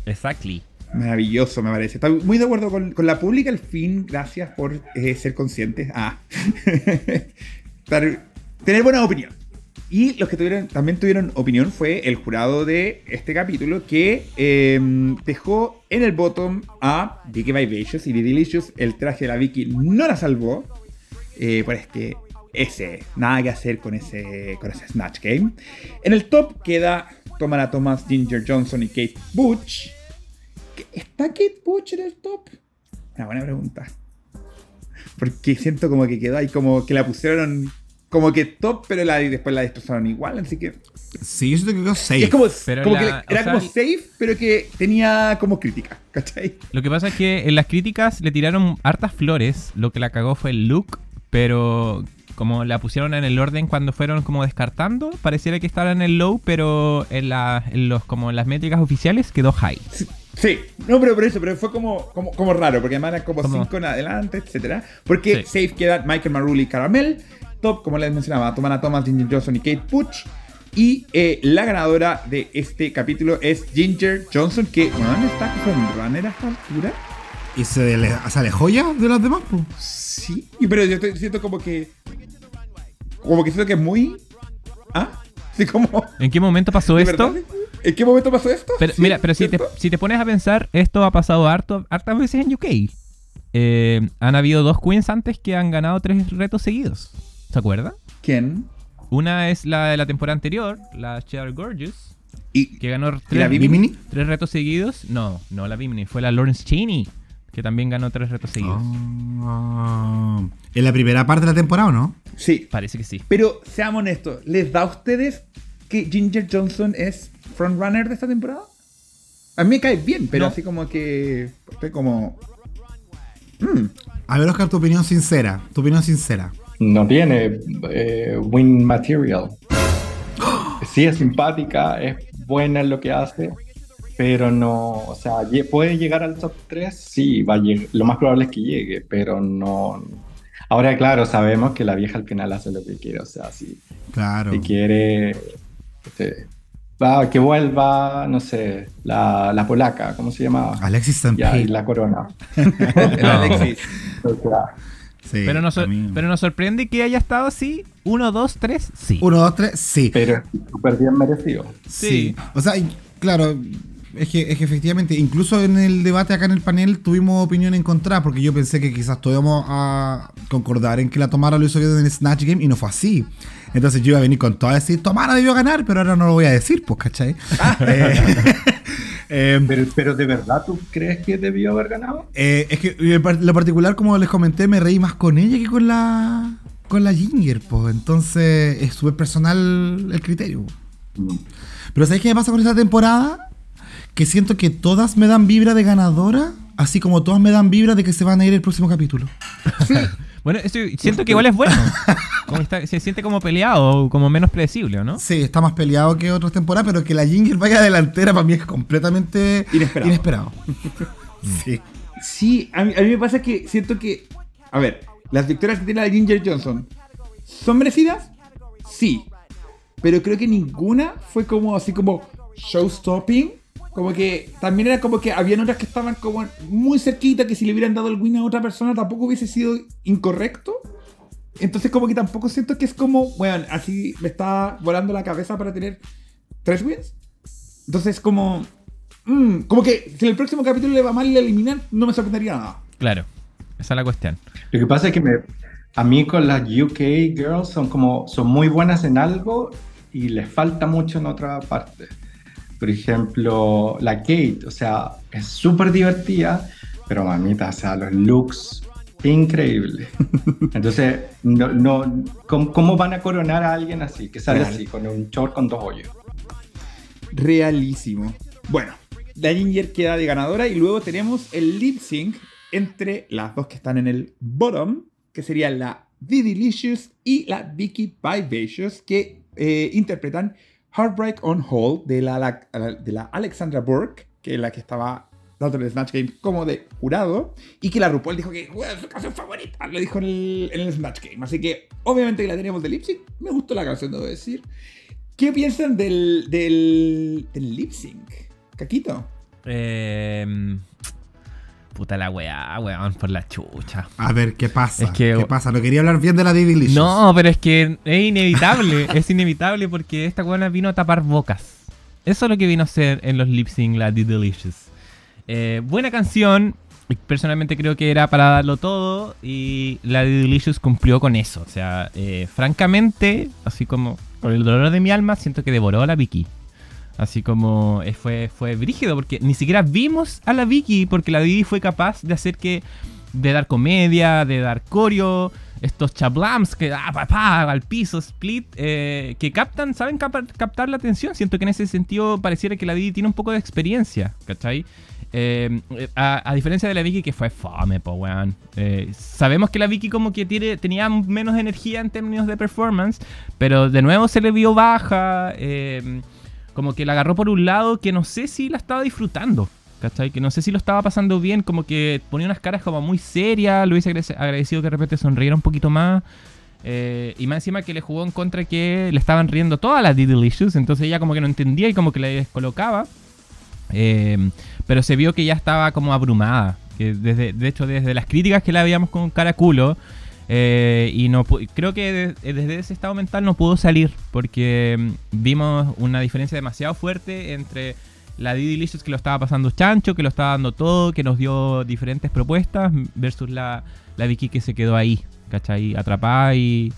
Exactly. Maravilloso, me parece. Estoy muy de acuerdo con, con la pública. Al fin, gracias por eh, ser conscientes. Ah. [LAUGHS] Estar- tener buena opinión. Y los que también tuvieron opinión fue el jurado de este capítulo que eh, dejó en el bottom a Vicky Vivacious y Delicious. El traje de la Vicky no la salvó. Eh, por este, ese, nada que hacer con ese, con ese Snatch Game. En el top queda Tomara Thomas, Ginger Johnson y Kate Butch. ¿Qué- ¿Está Kate Butch en el top? Una buena pregunta. Porque siento como que quedó ahí, como que la pusieron como que top, pero la, después la destrozaron igual, así que... Sí, yo siento que quedó safe. es como, Pero como la- que era sea, como safe, pero que tenía como crítica, ¿cachai? Lo que pasa es que en las críticas le tiraron hartas flores. Lo que la cagó fue el look, pero como la pusieron en el orden cuando fueron como descartando, pareciera que estaba en el low, pero en, la- en los como en las métricas oficiales quedó high. Sí, sí. no, pero por eso, pero fue como, como, como raro, porque además eran como Como- 5 en adelante, etcétera. Porque Sí. safe quedan Michael Maruli y Caramel, top, como les mencionaba, Tomana Thomas, Ginger Johnson y Kate Butch. Y eh, la ganadora de este capítulo es Ginger Johnson, que bueno, está con runner a esta altura. ¿Y se le sale joya de las demás? po? Sí, pero yo estoy- siento como que. Como que siento que es muy. ¿Ah? Como. ¿En qué momento pasó ¿de esto? verdad? ¿En qué momento pasó esto? Pero, Sí, mira, pero si te, ¿cierto? si te pones a pensar, esto ha pasado harto, hartas veces en UK. Eh, han habido dos queens antes que han ganado tres retos seguidos. ¿Se acuerdan? ¿Quién? Una es la de la temporada anterior, la Cher Gorgeous, Y. que ganó ¿Y la tres, Bimini? tres retos seguidos. No, no la Bimini, fue la Lawrence Cheney, que también ganó tres retos seguidos. Ah, ¿En la primera parte de la temporada o no? Sí. Parece que sí. Pero seamos honestos, ¿les da a ustedes que Ginger Johnson es frontrunner de esta temporada? A mí me cae bien, pero No. así como que. Estoy como. Mm, A ver, Oscar, tu opinión sincera. Tu opinión sincera. No tiene eh, win material. [GASPS] Sí es simpática, es buena en lo que hace, pero no, o sea, puede llegar al top 3, sí, va a lo más probable es que llegue, pero no. Ahora, claro, sabemos que la vieja al final hace lo que quiere, o sea, si, Claro. si quiere este, va, que vuelva, no sé, la, la polaca, ¿cómo se llama? Alexis Stampede. la corona. [LAUGHS] el Alexis. O sea, Sí, Pero nos, pero nos sorprende que haya estado así. Uno, dos, tres, sí. Uno, dos, tres, sí. pero súper bien merecido. Sí. O sea, claro, es que, es que efectivamente, incluso en el debate acá en el panel tuvimos opinión encontrada, porque yo pensé que quizás todos íbamos a concordar en que la Tomara lo hizo bien en el Snatch Game y no fue así. Entonces yo iba a venir con todo a decir, Tomara debió ganar, pero ahora no lo voy a decir, pues, ¿cachai? [LAUGHS] Eh, [LAUGHS] em, Pero, pero ¿de verdad tú crees que debió haber ganado? eh, es que lo particular, como les comenté, me reí más con ella que con la con la Ginger, pues. Entonces es súper personal el criterio. Pero ¿sabéis qué me pasa con esta temporada? Que siento que todas me dan vibra de ganadora, así como todas me dan vibra de que se van a ir el próximo capítulo. [LAUGHS] Bueno, esto- siento que igual es bueno. Como está- se siente como peleado, como menos predecible, ¿no? Sí, está más peleado que otras temporadas, pero que la Ginger vaya delantera para mí es completamente Inesperado. inesperado. [LAUGHS] sí. Sí, a mí, a mí me pasa que siento que. A ver, las victorias que tiene la Ginger Johnson. ¿Son merecidas? Sí. Pero creo que ninguna fue como así como show-stopping. Como que también era como que habían otras que estaban como muy cerquita, que si le hubieran dado el win a otra persona tampoco hubiese sido incorrecto. Entonces como que tampoco siento que es como, bueno, así me está volando la cabeza para tener tres wins. Entonces como... mm, como que si en el próximo capítulo le va mal y le eliminan, no me sorprendería nada. Claro, esa es la cuestión. Lo que pasa es que me, a mí con las UK girls son como son muy buenas en algo y les falta mucho en otra parte. Por ejemplo, la Kate, o sea, es súper divertida, pero mamita, o sea, los looks increíbles. [LAUGHS] Entonces, no, no, ¿cómo, cómo van a coronar a alguien así? Que sale Real. así, con un short con dos hoyos. Realísimo. Bueno, la Ginger queda de ganadora y luego tenemos el lip sync entre las dos que están en el bottom, que serían la Didilicious y la Vicky Vivacious, que eh, interpretan Heartbreak on Hold de la, de la Alexandra Burke, que es la que estaba dando el Snatch Game como de jurado, y que la RuPaul dijo que "Bueno, es su canción favorita, lo dijo en el, en Snatch Game. Así que obviamente que la tenemos de lip sync, me gustó la canción, debo decir. ¿Qué piensan del, del, del lip sync? Caquito. Eh, puta la weá, weón, por la chucha. A ver, ¿qué pasa? Es que- ¿Qué pasa? No quería hablar bien de la Divilicious. No, pero es que es inevitable, [LAUGHS] es inevitable porque esta weona vino a tapar bocas. Eso es lo que vino a hacer en los lip sync la The Delicious. Eh, buena canción, personalmente creo que era para darlo todo y la The Delicious cumplió con eso. O sea, eh, francamente, así como con el dolor de mi alma, siento que devoró a la Vicky. Así como eh, fue, fue brígido porque ni siquiera vimos a la Vicky porque la Vicky fue capaz de hacer que, de dar comedia, de dar coreo, estos chablams que ah, pa, al piso, split, eh, que captan, saben captar la atención. Siento que en ese sentido pareciera que la Vicky tiene un poco de experiencia, ¿cachai? Eh, a, diferencia de la Vicky que fue fome, po, weón. Sabemos que la Vicky como que tiene, tenía menos energía en términos de performance, pero de nuevo se le vio baja. eh, como que la agarró por un lado que no sé si la estaba disfrutando. ¿Cachai? Que no sé si lo estaba pasando bien, como que ponía unas caras como muy serias, lo hubiese agrade- agradecido que de repente sonriera un poquito más. eh, y más encima que le jugó en contra que le estaban riendo todas las Delicious, entonces ella como que no entendía y como que la descolocaba. Eh, pero se vio que ya estaba como abrumada, que desde, de hecho desde las críticas que la veíamos con caraculo, eh, y no creo que desde ese estado mental no pudo salir porque mm, vimos una diferencia demasiado fuerte entre la Didi Licious que lo estaba pasando chancho, que lo estaba dando todo, que nos dio diferentes propuestas, versus la, la Vicky que se quedó ahí, ¿cachai? Atrapada y,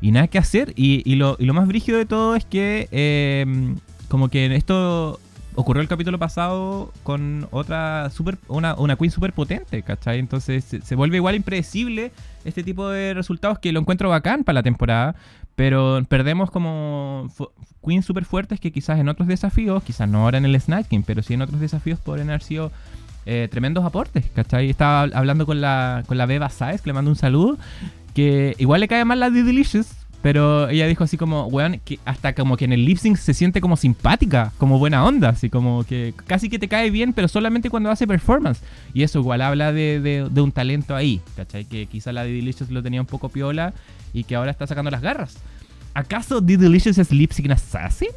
y nada que hacer. Y, lo, y, lo, más brígido de todo es que eh, como que esto ocurrió el capítulo pasado con otra super, una, una queen súper potente, ¿cachai? Entonces se, vuelve igual impredecible este tipo de resultados que lo encuentro bacán para la temporada, pero perdemos como queens súper fuertes que quizás en otros desafíos, quizás no ahora en el Snatch pero sí en otros desafíos podrían haber sido eh, tremendos aportes, ¿cachai? Estaba hablando con la, con la Beba Saez, que le mando un saludo, que igual le cae mal la The Delicious, pero ella dijo así como, weón, que hasta como que en el lip sync se siente como simpática, como buena onda, así como que casi que te cae bien, pero solamente cuando hace performance. Y eso igual habla de, un talento ahí, ¿cachai? Que quizá la Didi Delicious lo tenía un poco piola y que ahora está sacando las garras. ¿Acaso Didi Delicious es lip sync assassin?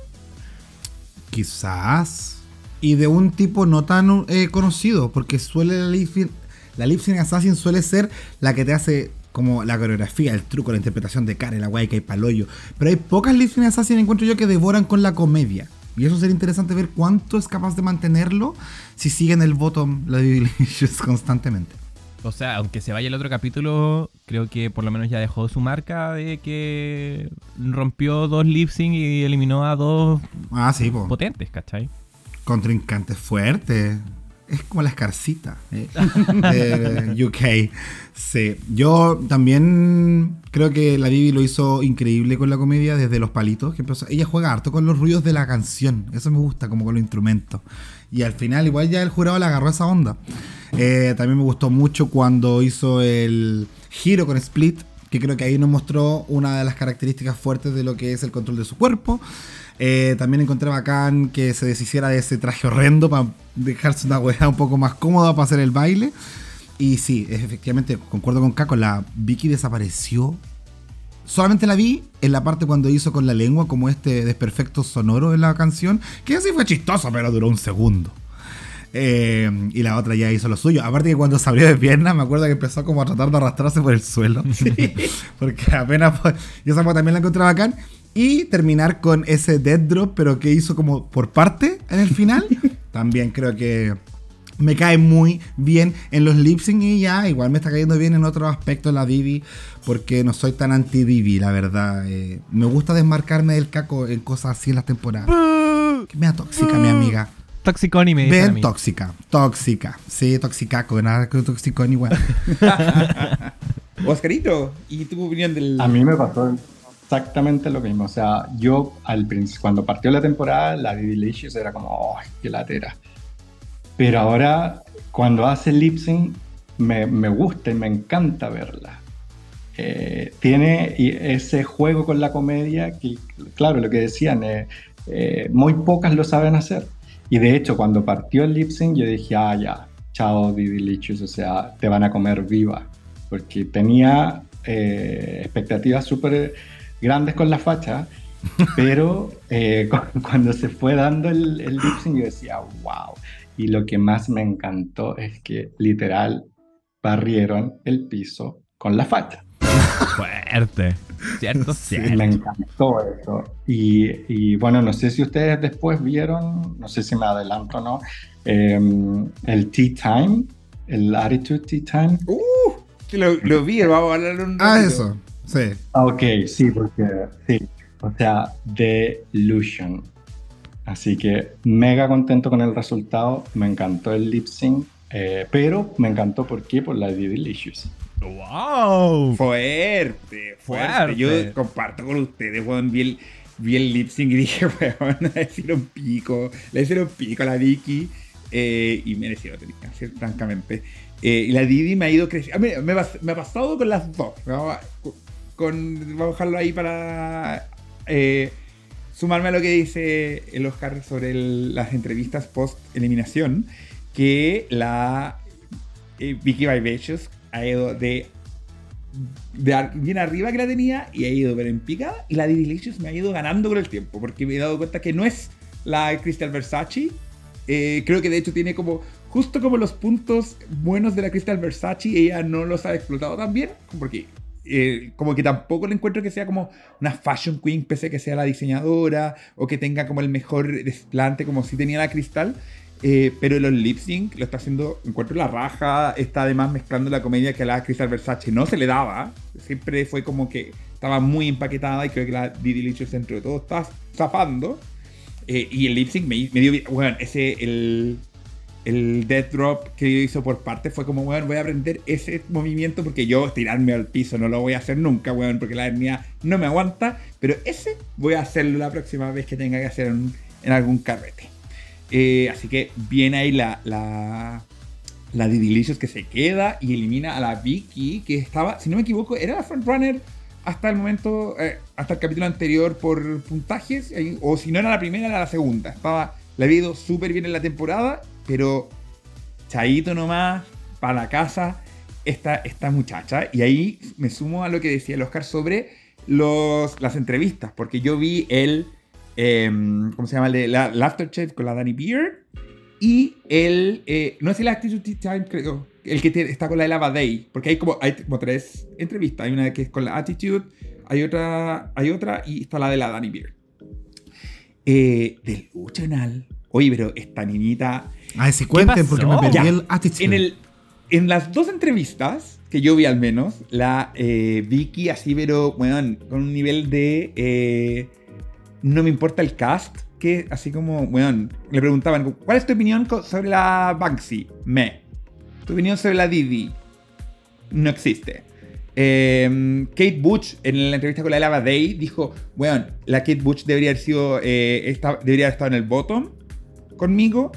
Quizás. Y de un tipo no tan eh, conocido, porque suele la lip, la sync assassin suele ser la que te hace como la coreografía, el truco, la interpretación de Karen, la guay que hay paloyo. Pero hay pocas lip sync assassin encuentro yo que devoran con la comedia. Y eso sería interesante ver cuánto es capaz de mantenerlo si siguen el bottom, la Delicious [LAUGHS] constantemente. O sea, aunque se vaya el otro capítulo, creo que por lo menos ya dejó su marca de que rompió dos lip sync y eliminó a dos ah, sí, potentes, ¿cachai? Contrincantes fuertes es como la escarcita ¿eh? [LAUGHS] UK. Sí, yo también creo que la Vivi lo hizo increíble con la comedia desde los palitos. Que ella juega harto con los ruidos de la canción. Eso me gusta, como con los instrumentos. Y al final, igual ya el jurado le agarró esa onda. Eh, también me gustó mucho cuando hizo el giro con Split, que creo que ahí nos mostró una de las características fuertes de lo que es el control de su cuerpo. Eh, también encontré bacán que se deshiciera de ese traje horrendo para dejarse una hueá un poco más cómoda para hacer el baile. Y sí, efectivamente, concuerdo con Caco, la Vicky desapareció. Solamente la vi en la parte cuando hizo con la lengua, como este desperfecto sonoro en la canción, que así fue chistoso, pero duró un segundo. Eh, y la otra ya hizo lo suyo. Aparte que cuando se abrió de piernas, me acuerdo que empezó como a tratar de arrastrarse por el suelo. [LAUGHS] Porque apenas... Esa también la encontré bacán. Y terminar con ese dead drop, pero que hizo como por parte en el final. [LAUGHS] También creo que me cae muy bien en los lip sync y ya, igual me está cayendo bien en otros aspectos la Divi, porque no soy tan anti-Divi, la verdad. Eh, me gusta desmarcarme del caco en cosas así en las temporadas. que me da tóxica, mi amiga. Toxiconi me dice. Ven, tóxica, tóxica. Sí, toxicaco, nada que toxiconi, igual. [LAUGHS] [LAUGHS] Oscarito, ¿y tu opinión del.? A mí me pasó exactamente lo mismo. O sea, yo al principio, cuando partió la temporada, la de Delicious era como, ¡ay, qué latera! Pero ahora, cuando hace lip sync, me, me gusta y me encanta verla. Eh, tiene ese juego con la comedia que, claro, lo que decían, eh, eh, muy pocas lo saben hacer. Y de hecho, cuando partió el lip sync, yo dije, ah, ya, chao, Delicious, o sea, te van a comer viva. Porque tenía expectativas súper grandes con la facha, pero eh, [LAUGHS] cuando se fue dando el, el lip sync yo decía, wow. Y lo que más me encantó es que literal barrieron el piso con la facha. Fuerte. Cierto, sí, me encantó eso. Y, y, bueno, no sé si ustedes después vieron, no sé si me adelanto o no, em, el Tea Time, el Attitude Tea Time. Uh, lo, lo vi, vamos a hablar un Ah, eso. Sí. Ah, ok, sí, porque sí. O sea, Delusion. Así que mega contento con el resultado. Me encantó el lip sync. Eh, pero me encantó por qué? Por la de Delicious. ¡Wow! Fuerte, fuerte. Yo comparto con ustedes, weón. Vi el, lip sync y dije, [LAUGHS] weón, le hicieron pico. Le hicieron pico a la Vicky. Eh, y mereció que francamente. Eh, y la Didi me ha ido creciendo. Me, me, ha pasado con las dos con, vamos a dejarlo ahí para eh, sumarme a lo que dice el Oscar sobre las entrevistas post eliminación, que la eh, Vicky Vivacious ha ido de, bien arriba que la tenía y ha ido ver en picada y la Delicious me ha ido ganando con el tiempo porque me he dado cuenta que no es la Crystal Versace. Eh, creo que de hecho tiene como justo como los puntos buenos de la Crystal Versace, ella no los ha explotado tan bien, porque eh, como que tampoco le encuentro que sea como una fashion queen, pese a que sea la diseñadora, o que tenga como el mejor desplante, como si tenía la Crystal. Eh, pero los lip sync lo está haciendo, encuentro la raja, está además mezclando la comedia que a la Crystal Versace no se le daba, siempre fue como que estaba muy empaquetada y creo que la Didi Licious dentro de todo está zafando. Eh, y el lip sync me, dio, bueno, ese, el, el death drop que hizo por parte fue como, bueno, voy a aprender ese movimiento porque yo tirarme al piso no lo voy a hacer nunca, weón, porque la hernia no me aguanta, pero ese voy a hacerlo la próxima vez que tenga que hacer en, algún carrete. Eh, así que viene ahí la, la, la que se queda y elimina a la Vicky, que estaba, si no me equivoco, era la frontrunner hasta el momento, eh, hasta el capítulo anterior por puntajes, o si no era la primera, era la segunda. Estaba, le había ido súper bien en la temporada, pero chaito nomás, para la casa, esta, esta muchacha. Y ahí me sumo a lo que decía el Oscar sobre los, las entrevistas, porque yo vi el, em, ¿cómo se llama? El la, Chef con la Danny Beer y el, eh, no es el Attitude Time, creo, el que está con la Lava Day, porque hay como, hay como tres entrevistas. Hay una que es con la Attitude, hay otra, hay otra y está la de la Danny Beer. Eh, del Uchanal. Oye, pero esta niñita. Ay, si cuenten, porque me perdí el Attitude. En, el, en las dos entrevistas que yo vi al menos, la eh, Vicky así, pero, bueno, con un nivel de. Eh, no me importa el cast, que así como, bueno, le preguntaban, ¿cuál es tu opinión sobre la Banksy? Me. Tu opinión sobre la Didi no existe. Em, Kate Butch en la entrevista con la Lava Day dijo, bueno, la Kate Butch debería haber sido, eh, debería haber estado en el bottom conmigo,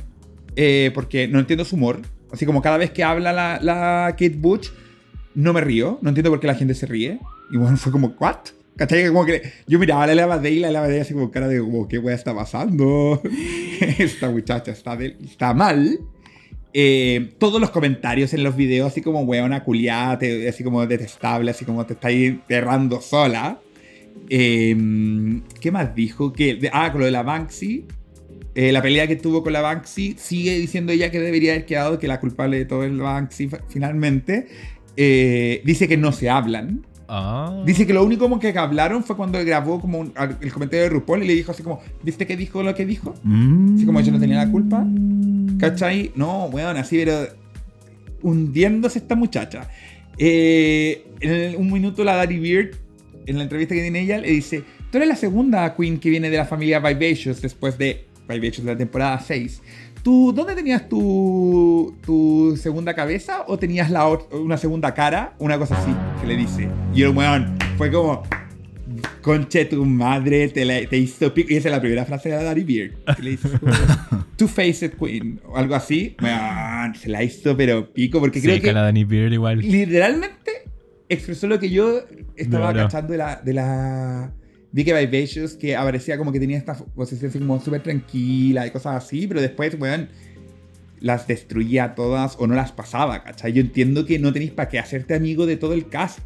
eh, porque no entiendo su humor. Así como cada vez que habla la, Kate Butch, no me río, no entiendo por qué la gente se ríe. Y bueno, [LAUGHS] fue como, ¿what? ¿Cachai? Yo miraba la Lava Day y la Lava Day así como cara de, como, ¿qué wea está pasando? [LAUGHS] Esta muchacha está, está mal. Eh, todos los comentarios en los videos, así como weona culiada, así como detestable, así como te está enterrando sola. Em, ¿Qué más dijo? Que, ah, con lo de la Banksy. Eh, la pelea que tuvo con la Banksy, sigue diciendo ella que debería haber quedado, que la culpable de todo es la Banksy finalmente. Eh, dice que no se hablan. Ah. Dice que lo único que hablaron fue cuando grabó como el comentario de RuPaul y le dijo así como, ¿viste que dijo lo que dijo? Mm. Así como yo no tenía la culpa. ¿Cachai? No, weón, así, pero hundiéndose esta muchacha. Eh, en un minuto la Daddy Beard, en la entrevista que tiene ella, le dice, tú eres la segunda queen que viene de la familia Vivacious después de De la temporada 6. ¿Tú dónde tenías tu, tu segunda cabeza o tenías la, una segunda cara? Una cosa así, que le dice. Y el weón fue como, conche tu madre, te, te hizo pico. Y esa es la primera frase de la Daddy Beard. Que le dice [LAUGHS] Two-Faced Queen o algo así. se la hizo pero pico porque creo que... la Danny Beard igual. Literalmente expresó lo que yo estaba cachando de la... De la Vicky Vivacious que aparecía como que tenía esta posición así como súper tranquila y cosas así, pero después, weón, las destruía todas o no las pasaba, ¿cachai? Yo entiendo que no tenéis para qué hacerte amigo de todo el cast.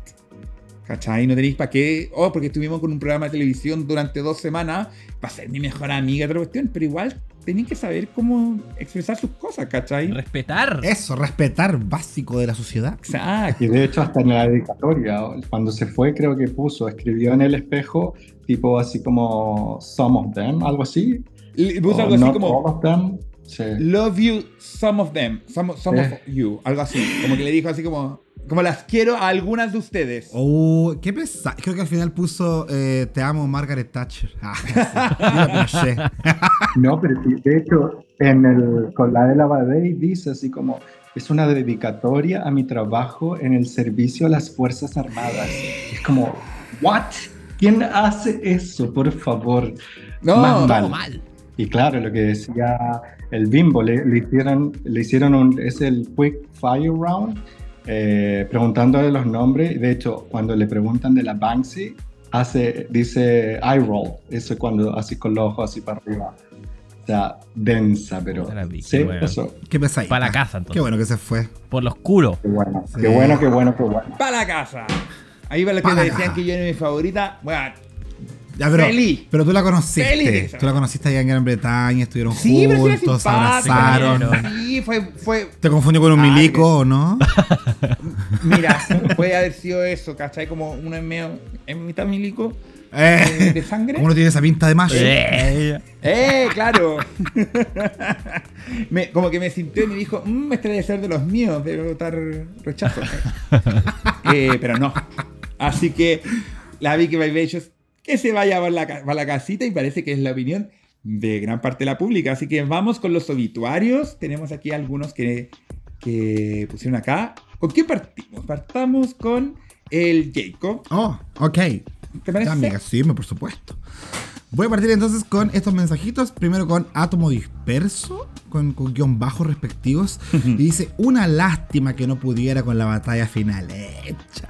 ¿Cachai? No tenéis para qué. Oh, porque estuvimos con un programa de televisión durante dos semanas para ser mi mejor amiga otra cuestión. Pero igual tenéis que saber cómo expresar sus cosas, ¿cachai? Respetar. Eso, respetar básico de la sociedad. Exacto. Y de hecho, hasta en la dedicatoria, cuando se fue, creo que puso, escribió en el espejo, tipo así como Some of them, algo así. puso algo así como. All of them. Love you, some of them. Some, some of you. Algo así. Como que le dijo así como. Como las quiero a algunas de ustedes. Oh, qué pesado. Creo que al final puso eh, Te amo, Margaret Thatcher. Ah, [LAUGHS] [LAUGHS] no, pero de hecho, en el, con la de la Badey dice así como: Es una dedicatoria a mi trabajo en el servicio a las Fuerzas Armadas. Es como, ¿what? ¿Quién hace eso, por favor? No, mal. mal. Y claro, lo que decía el bimbo, le, le hicieron, le hicieron un, es el Quick Fire Round eh, preguntándole los nombres. De hecho, cuando le preguntan de la Banksy, hace, dice eye roll. Eso es cuando así con los ojos así para arriba. O sea, densa, pero. Sí, eso. Qué pesadita. Para la casa, entonces. Qué bueno que se fue. Por lo oscuro. Qué bueno, qué bueno, qué bueno, qué bueno. Para la casa. Ahí va lo que me decían que yo era mi favorita. Bueno, Ya, pero, Feliz. pero tú la conociste. Feliz. Tú la conociste allá en Gran Bretaña, estuvieron Sí, juntos, se abrazaron. Sí, fue, fue. ¿Te confundió con un Ay, milico o no? [LAUGHS] Mira, puede haber sido eso, ¿cachai? Como uno en medio, en mitad milico. [LAUGHS] Eh, ¿De sangre? ¿Cómo no tiene esa pinta de macho? Eh, ¡Eh, claro! [LAUGHS] Me- como que me sintió y me dijo, mmm, este debe ser de los míos, debe votar rechazo. Eh, pero no. Así que la Vicky Vivacious, que se vaya para la, para la casita y parece que es la opinión de gran parte de la pública. Así que vamos con los obituarios. Tenemos aquí algunos que, que pusieron acá. ¿Con qué partimos? Partamos con el Jacob. Oh, ok. ¿Te parece? Amiga, sí, por supuesto. Voy a partir entonces con estos mensajitos. Primero con átomo disperso, con, con guion bajo respectivos. y dice: Una lástima que no pudiera con la batalla final hecha.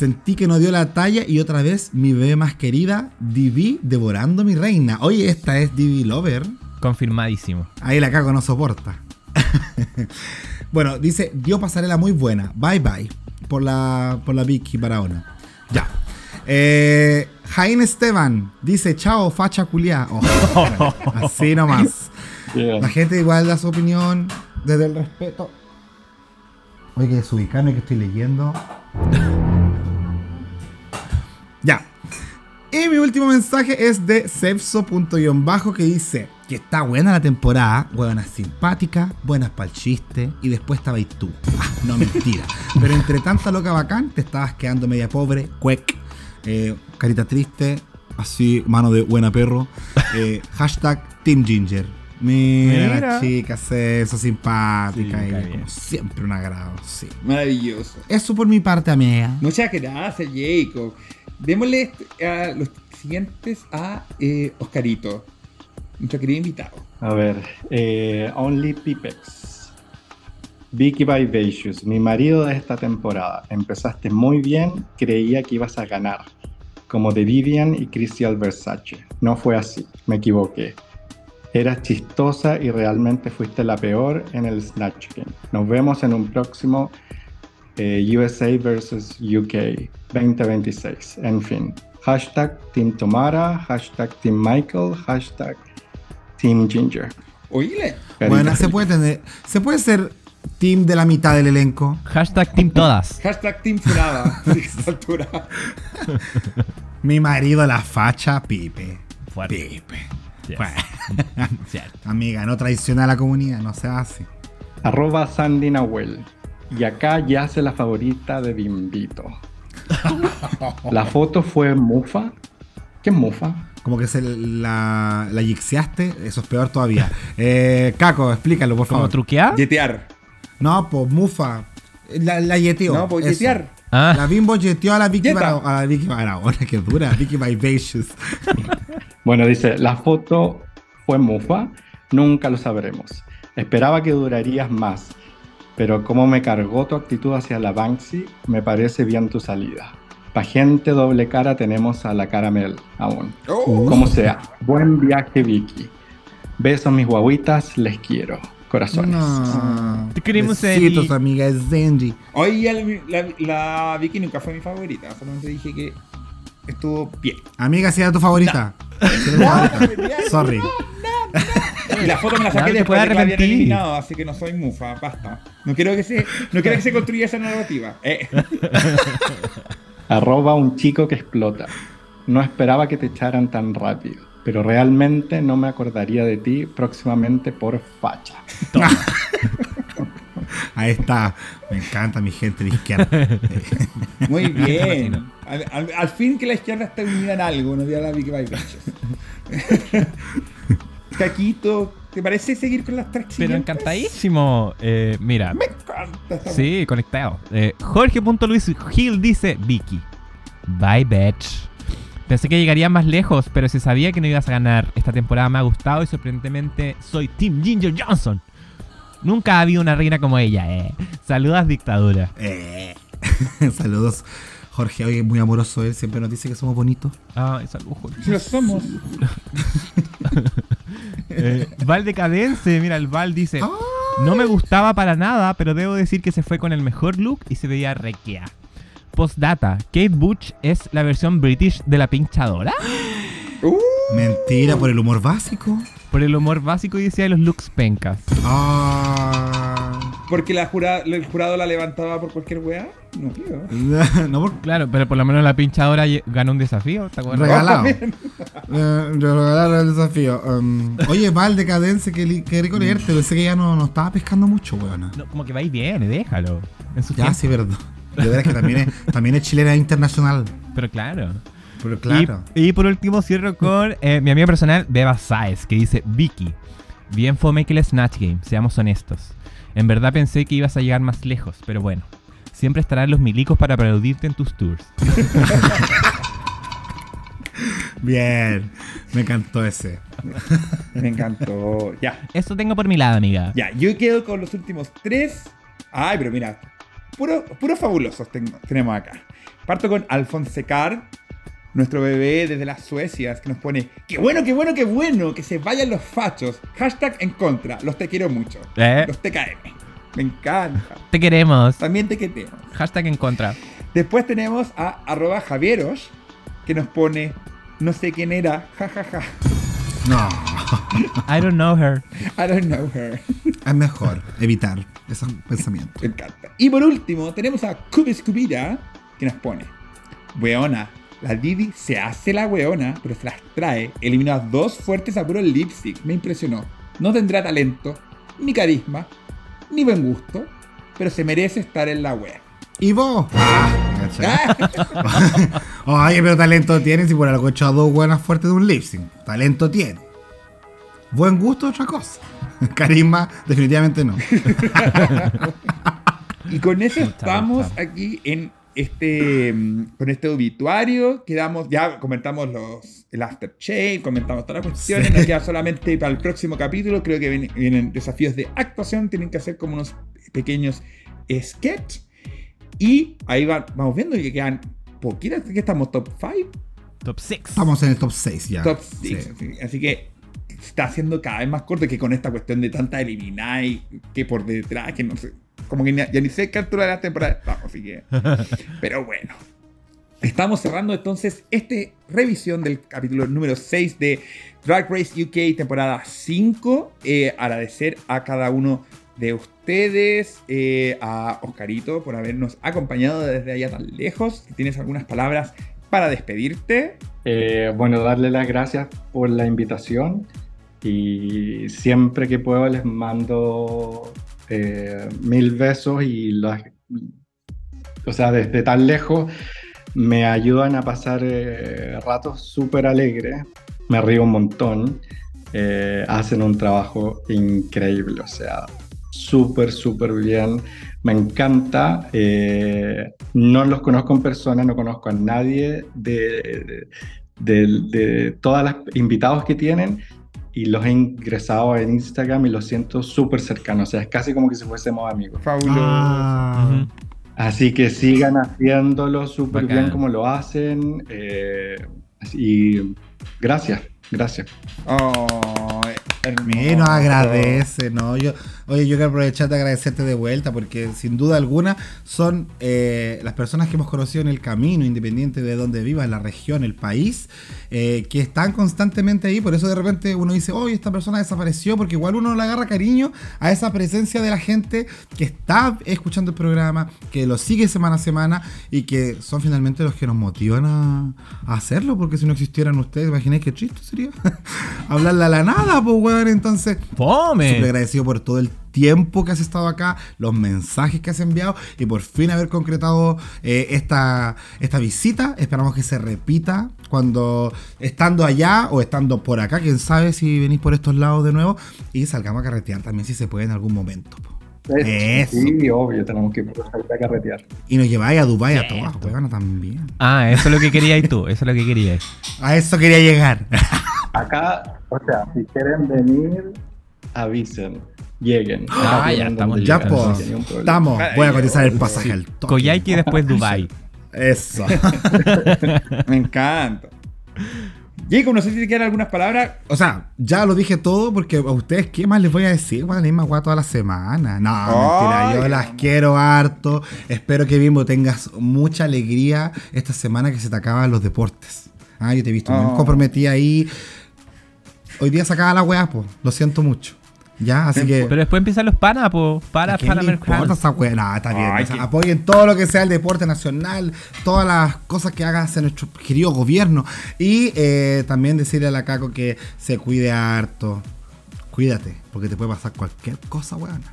Sentí que no dio la talla y otra vez mi bebé más querida, Divi, devorando a mi reina. Oye, esta es Divi Lover. confirmadísimo. Ahí la cago no soporta. [LAUGHS] bueno, dice, dio pasarela muy buena. Bye bye. Por la, por la Vicky Barahona. Ya. Eh, Jaime Esteban dice, chao, facha culiá. Oh, [LAUGHS] así nomás. La gente igual da su opinión desde el respeto. Oye, que desubicarme que estoy leyendo. Ya. Y mi último mensaje es de Cepso.bajo que dice que está buena la temporada, buena simpática, buenas para el chiste, y después estaba y tú. Ah, no mentira. [LAUGHS] Pero entre tanta loca bacán, te estabas quedando media pobre, cuec, eh, carita triste, así, mano de buena perro. [LAUGHS] eh, hashtag Team Ginger. Mira, la chica, eso simpática, Sí, bien. como siempre un agrado, sí. Maravilloso. Eso por mi parte, amiga. Muchas gracias, Jacob. Démosle este- a los siguientes a eh, Oscarito, nuestro querido invitado. A ver, eh, Only Pipex. Vicky Vivacious, mi marido de esta temporada. Empezaste muy bien, creía que ibas a ganar. Como de Vivian y Crystal Versace. No fue así, me equivoqué. Eras chistosa y realmente fuiste la peor en el Snatch Game. Nos vemos en un próximo eh, USA vs UK 2026. En fin. Hashtag Team Tomara, hashtag Team Michael, hashtag Team Ginger. Oíle. Bueno, se puede tener, se puede ser team de la mitad del elenco. Hashtag Team Todas. Hashtag Team Furada. Sí, [LAUGHS] a esta altura. Mi marido la facha, Pipe. Fuerte. Pipe. Yes. Bueno, Cierto. [LAUGHS] amiga, no traiciona a la comunidad, no se hace. Arroba Sandy Nahuel. Y acá yace la favorita de Bimbito. La foto fue Mufa. ¿Qué es Mufa? Como que se la, la yixiaste, eso es peor todavía. Eh, Caco, explícalo, por ¿Cómo favor. truquear? Yetear. No, pues mufa. La, la yeteó. No, pues yetear. Ah. La bimbo yeteó a la Vicky Yeta. Barahona. A la Vicky Barahona, que dura. Vicky Vivacious. [LAUGHS] Bueno, dice, la foto fue Mufa. Nunca lo sabremos. Esperaba que durarías más. Pero como me cargó tu actitud hacia la Banksy, me parece bien tu salida. Pa' gente doble cara tenemos a la caramel aún. Oh. Como sea, buen viaje Vicky. Besos mis guaguitas, les quiero. Corazones. No. Te queremos, Besitos, Eli. amiga es Zenji. Oye, la, la, la Vicky nunca fue mi favorita. Solamente dije que estuvo bien. Amiga, si era tu favorita. Si era tu favorita. Sorry. Y la foto me la saqué después de que habían arrepentir. eliminado, así que no soy mufa, basta. No quiero que se, no quiero que se construya esa narrativa. Eh. [LAUGHS] Arroba un chico que explota. No esperaba que te echaran tan rápido, pero realmente no me acordaría de ti próximamente por facha. [LAUGHS] Ahí está. Me encanta mi gente de izquierda. [LAUGHS] Muy bien. Al, al- al fin que la izquierda está unida en algo, no diga la Vicky Vivacious. Caquito, ¿te parece seguir con las tres Pero siguientes? encantadísimo. Eh, mira. Me encanta esta Sí, conectado. Eh, Jorge.luis Gil dice Vicky. Bye, bitch. Pensé que llegaría más lejos, pero se sabía que no ibas a ganar. Esta temporada me ha gustado y sorprendentemente soy Team Ginger Johnson. Nunca ha habido una reina como ella, eh. Saludas, dictadura. Eh. [LAUGHS] Saludos. Jorge, hoy es muy amoroso él. Siempre nos dice que somos bonitos. Ay, saludos, Jorge. Si lo somos. [LAUGHS] Eh, Val Decadense, mira, el Val dice: No me gustaba para nada, pero debo decir que se fue con el mejor look y se veía requea. Postdata: Kate Butch es la versión british de la pinchadora. [GASPS] Uh, Mentira, por el humor básico. Por el humor básico y decía de los looks pencas. Ah. Porque la jura- el jurado la levantaba por cualquier weá. No, tío. [LAUGHS] no por Claro, pero por lo menos la pinchadora ganó un desafío, ¿te acuerdas? regalado. [LAUGHS] Eh, regalaron el desafío. Um, oye, Val decadencia, qué, qué rico leerte. Pensé que ya no, no estaba pescando mucho, weón. No, como que va y viene, déjalo. En su Ya, tiempo. sí, verdad. De verdad que también es, [LAUGHS] también es chilena internacional. Pero claro. Pero claro. Y, y por último cierro con eh, mi amiga personal, Beba Saez, que dice, Vicky, bien fome que el Snatch Game, seamos honestos. En verdad pensé que ibas a llegar más lejos, pero bueno. Siempre estarán los milicos para aplaudirte en tus tours. [LAUGHS] Bien. Me encantó ese. Me encantó. Ya, Eso tengo por mi lado, amiga. ya. Yo quedo con los últimos tres. Ay, pero mira. Puro, puros fabulosos tengo- tenemos acá. Parto con Alfonse Carr, nuestro bebé desde las Suecias, que nos pone: ¡Qué bueno, qué bueno, qué bueno! Que se vayan los fachos. Hashtag en contra. Los te quiero mucho. ¿Eh? Los TKM. Me encanta. Te queremos. También te queremos. Hashtag en contra. Después tenemos a arroba Javieros, que nos pone, no sé quién era, jajaja, No. I don't know her. I don't know her. Es mejor evitar esos pensamientos. Me encanta. Y por último, tenemos a Cubis Cubira, que nos pone, weona, la Didi se hace la weona, pero se las trae, eliminó a dos fuertes a puro lipstick, me impresionó. No tendrá talento, ni carisma, ni buen gusto, pero se merece estar en la wea. ¿Y vos? [LAUGHS] ¿Cachai? Oye, pero talento tiene si por algo he echado dos buenas fuertes de un lip sync. Talento tiene. Buen gusto, otra cosa. [LAUGHS] Carisma, definitivamente no. [LAUGHS] Y con eso estamos aquí en este mm, con este obituario. Quedamos, ya comentamos los el aftershave, comentamos todas las cuestiones. Sí. Nos queda solamente para el próximo capítulo. Creo que ven- vienen desafíos de actuación. Tienen que hacer como unos pequeños sketch. Y ahí va- vamos viendo que quedan poquitas. que estamos top 5, Top 6. Estamos en el top 6 ya. top Sí. 6. Así que se está haciendo cada vez más corto que con esta cuestión de tanta eliminar y que por detrás, que no sé. Como que ni- ya ni sé qué altura de la temporada estamos, así que. [LAUGHS] Pero bueno. Estamos cerrando entonces este revisión del capítulo número 6 de Drag Race UK temporada 5. Eh, agradecer a cada uno de ustedes, eh, a Oscarito por habernos acompañado desde allá tan lejos. Si tienes algunas palabras para despedirte. Eh, bueno, darle las gracias por la invitación y siempre que puedo les mando eh, mil besos y las, o sea, desde tan lejos me ayudan a pasar eh, ratos súper alegres, me río un montón, eh, hacen un trabajo increíble, o sea, súper, súper bien. Me encanta. eh, no los conozco en persona, no conozco a nadie de, de, de todas las invitados que tienen y los he ingresado en Instagram y los siento súper cercanos. O sea, es casi como que si fuésemos amigos. Fabuloso. Ah, Así que sigan haciéndolo súper bien como lo hacen. eh, y gracias, gracias. Oh. Mira, nos agradece, ¿no? Yo, oye, yo quiero aprovechar de agradecerte de vuelta porque sin duda alguna son eh, las personas que hemos conocido en el camino, independiente de dónde vivas, la región, el país, eh, que están constantemente ahí. Por eso de repente uno dice, oye, esta persona desapareció, porque igual uno le agarra cariño a esa presencia de la gente que está escuchando el programa, que lo sigue semana a semana y que son finalmente los que nos motivan a, a hacerlo, porque si no existieran ustedes, imagináis qué triste sería [LAUGHS] hablarle a la nada, pues, weón. Entonces, Súper ¡Fome! agradecido por todo el tiempo que has estado acá, los mensajes que has enviado y por fin haber concretado eh, esta, esta visita. Esperamos que se repita cuando estando allá o estando por acá, quién sabe si venís por estos lados de nuevo y salgamos a carretear también si se puede en algún momento. Eso. Sí, obvio, tenemos que ir a carretear. Y nos lleváis a Dubai a todas, weón, también. Ah, eso es lo que querías tú, eso es lo que querías. [LAUGHS] A eso quería llegar. Acá, o sea, si quieren venir, avisen, lleguen. Ah, ya estamos ya, pues, estamos. Voy a cotizar el pasaje al toque. Y después Dubai. [LAUGHS] Eso. [LAUGHS] Me encanta. Jacob, no sé si te quedan algunas palabras. O sea, ya lo dije todo porque a ustedes, ¿qué más les voy a decir? Van a misma guay toda la semana. No, mentira, yo las quiero harto. Espero que Bimbo tengas mucha alegría esta semana que se te acaban los deportes. Ah, yo te he visto Oh. muy comprometida ahí. Hoy día sacaba la weá, pues. Lo siento mucho. Ya, así que. Pero después empiezan los panas, po. ¿A Para le importa esa? No, está bien. Ay, o sea, que- Apoyen todo lo que sea el deporte nacional, todas las cosas que haga hacia nuestro querido gobierno. Y eh, también decirle a la Caco que se cuide harto. Cuídate, porque te puede pasar cualquier cosa, weón. [LAUGHS]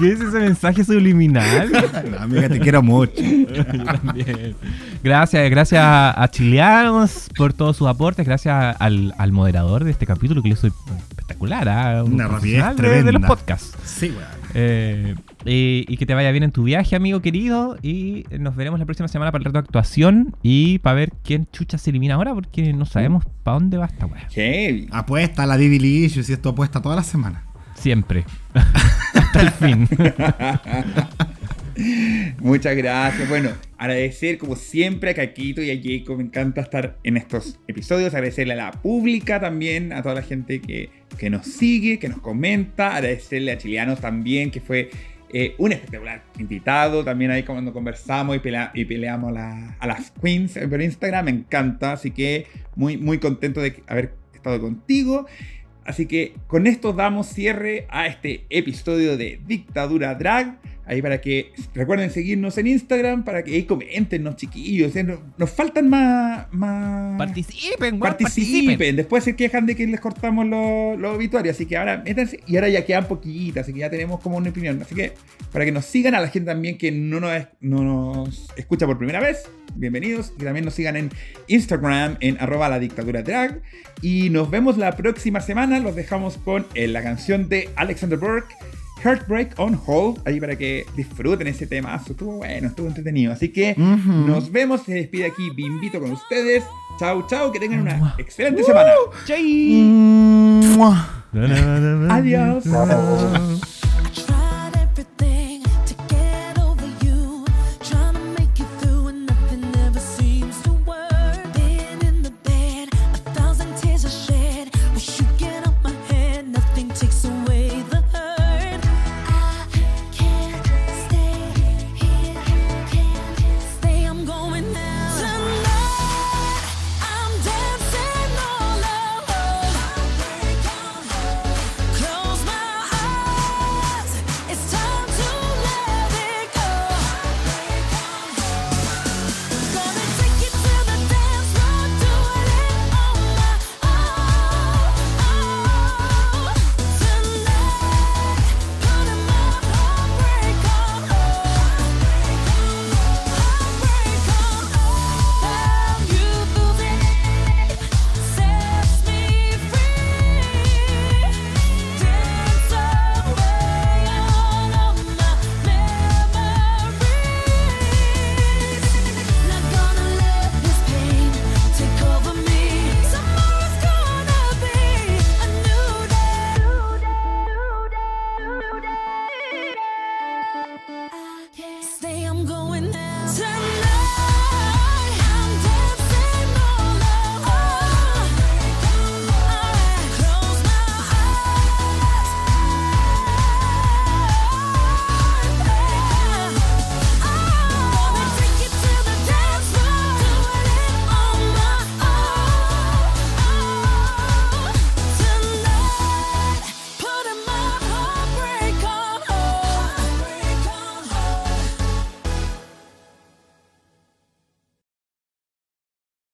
¿Qué es ese mensaje subliminal? No, [LAUGHS] amiga, te quiero mucho. [LAUGHS] Yo también. Gracias, gracias a Chileanos por todos sus aportes. Gracias al, al moderador de este capítulo, que le soy espectacular. Un Una rapidez profesional de- los tremenda. podcasts. Sí, weón. Eh, y, y que te vaya bien en tu viaje, amigo querido. Y nos veremos la próxima semana para el reto de actuación y para ver quién chucha se elimina ahora, porque no sabemos para dónde va esta wea. Heavy. Apuesta a la Licious y esto apuesta toda la semana. Siempre. [LAUGHS] Hasta el fin. [LAUGHS] Muchas gracias. Bueno, agradecer como siempre a Caquito y a Jacob. Me encanta estar en estos episodios. Agradecerle a la pública también, a toda la gente que, que nos sigue, que nos comenta. Agradecerle a Chileanos también, que fue eh, un espectacular invitado. También ahí cuando conversamos y, pelea- y peleamos a las queens por Instagram. Me encanta. Así que muy, muy contento de haber estado contigo. Así que con esto damos cierre a este episodio de Dictadura Drag. Ahí para que recuerden seguirnos en Instagram, para que ahí comentennos, chiquillos. eh, Nos, nos faltan más. más... participen, Participen. participen. Después se quejan de que les cortamos los los obituarios. Así que ahora métanse. Y ahora ya quedan poquitas. Así que ya tenemos como una opinión. Así que para que nos sigan a la gente también que no nos, no nos escucha por primera vez. Bienvenidos. Y también nos sigan en Instagram en arroba la dictadura drag. Y nos vemos la próxima semana. Los dejamos con eh, la canción de Alexander Burke. Heartbreak on Hold, ahí para que disfruten ese tema. Estuvo bueno, estuvo entretenido. Así que nos vemos. Se despide aquí Bimbito con ustedes. Chau, chau. Que tengan una excelente semana. Mua. Adiós.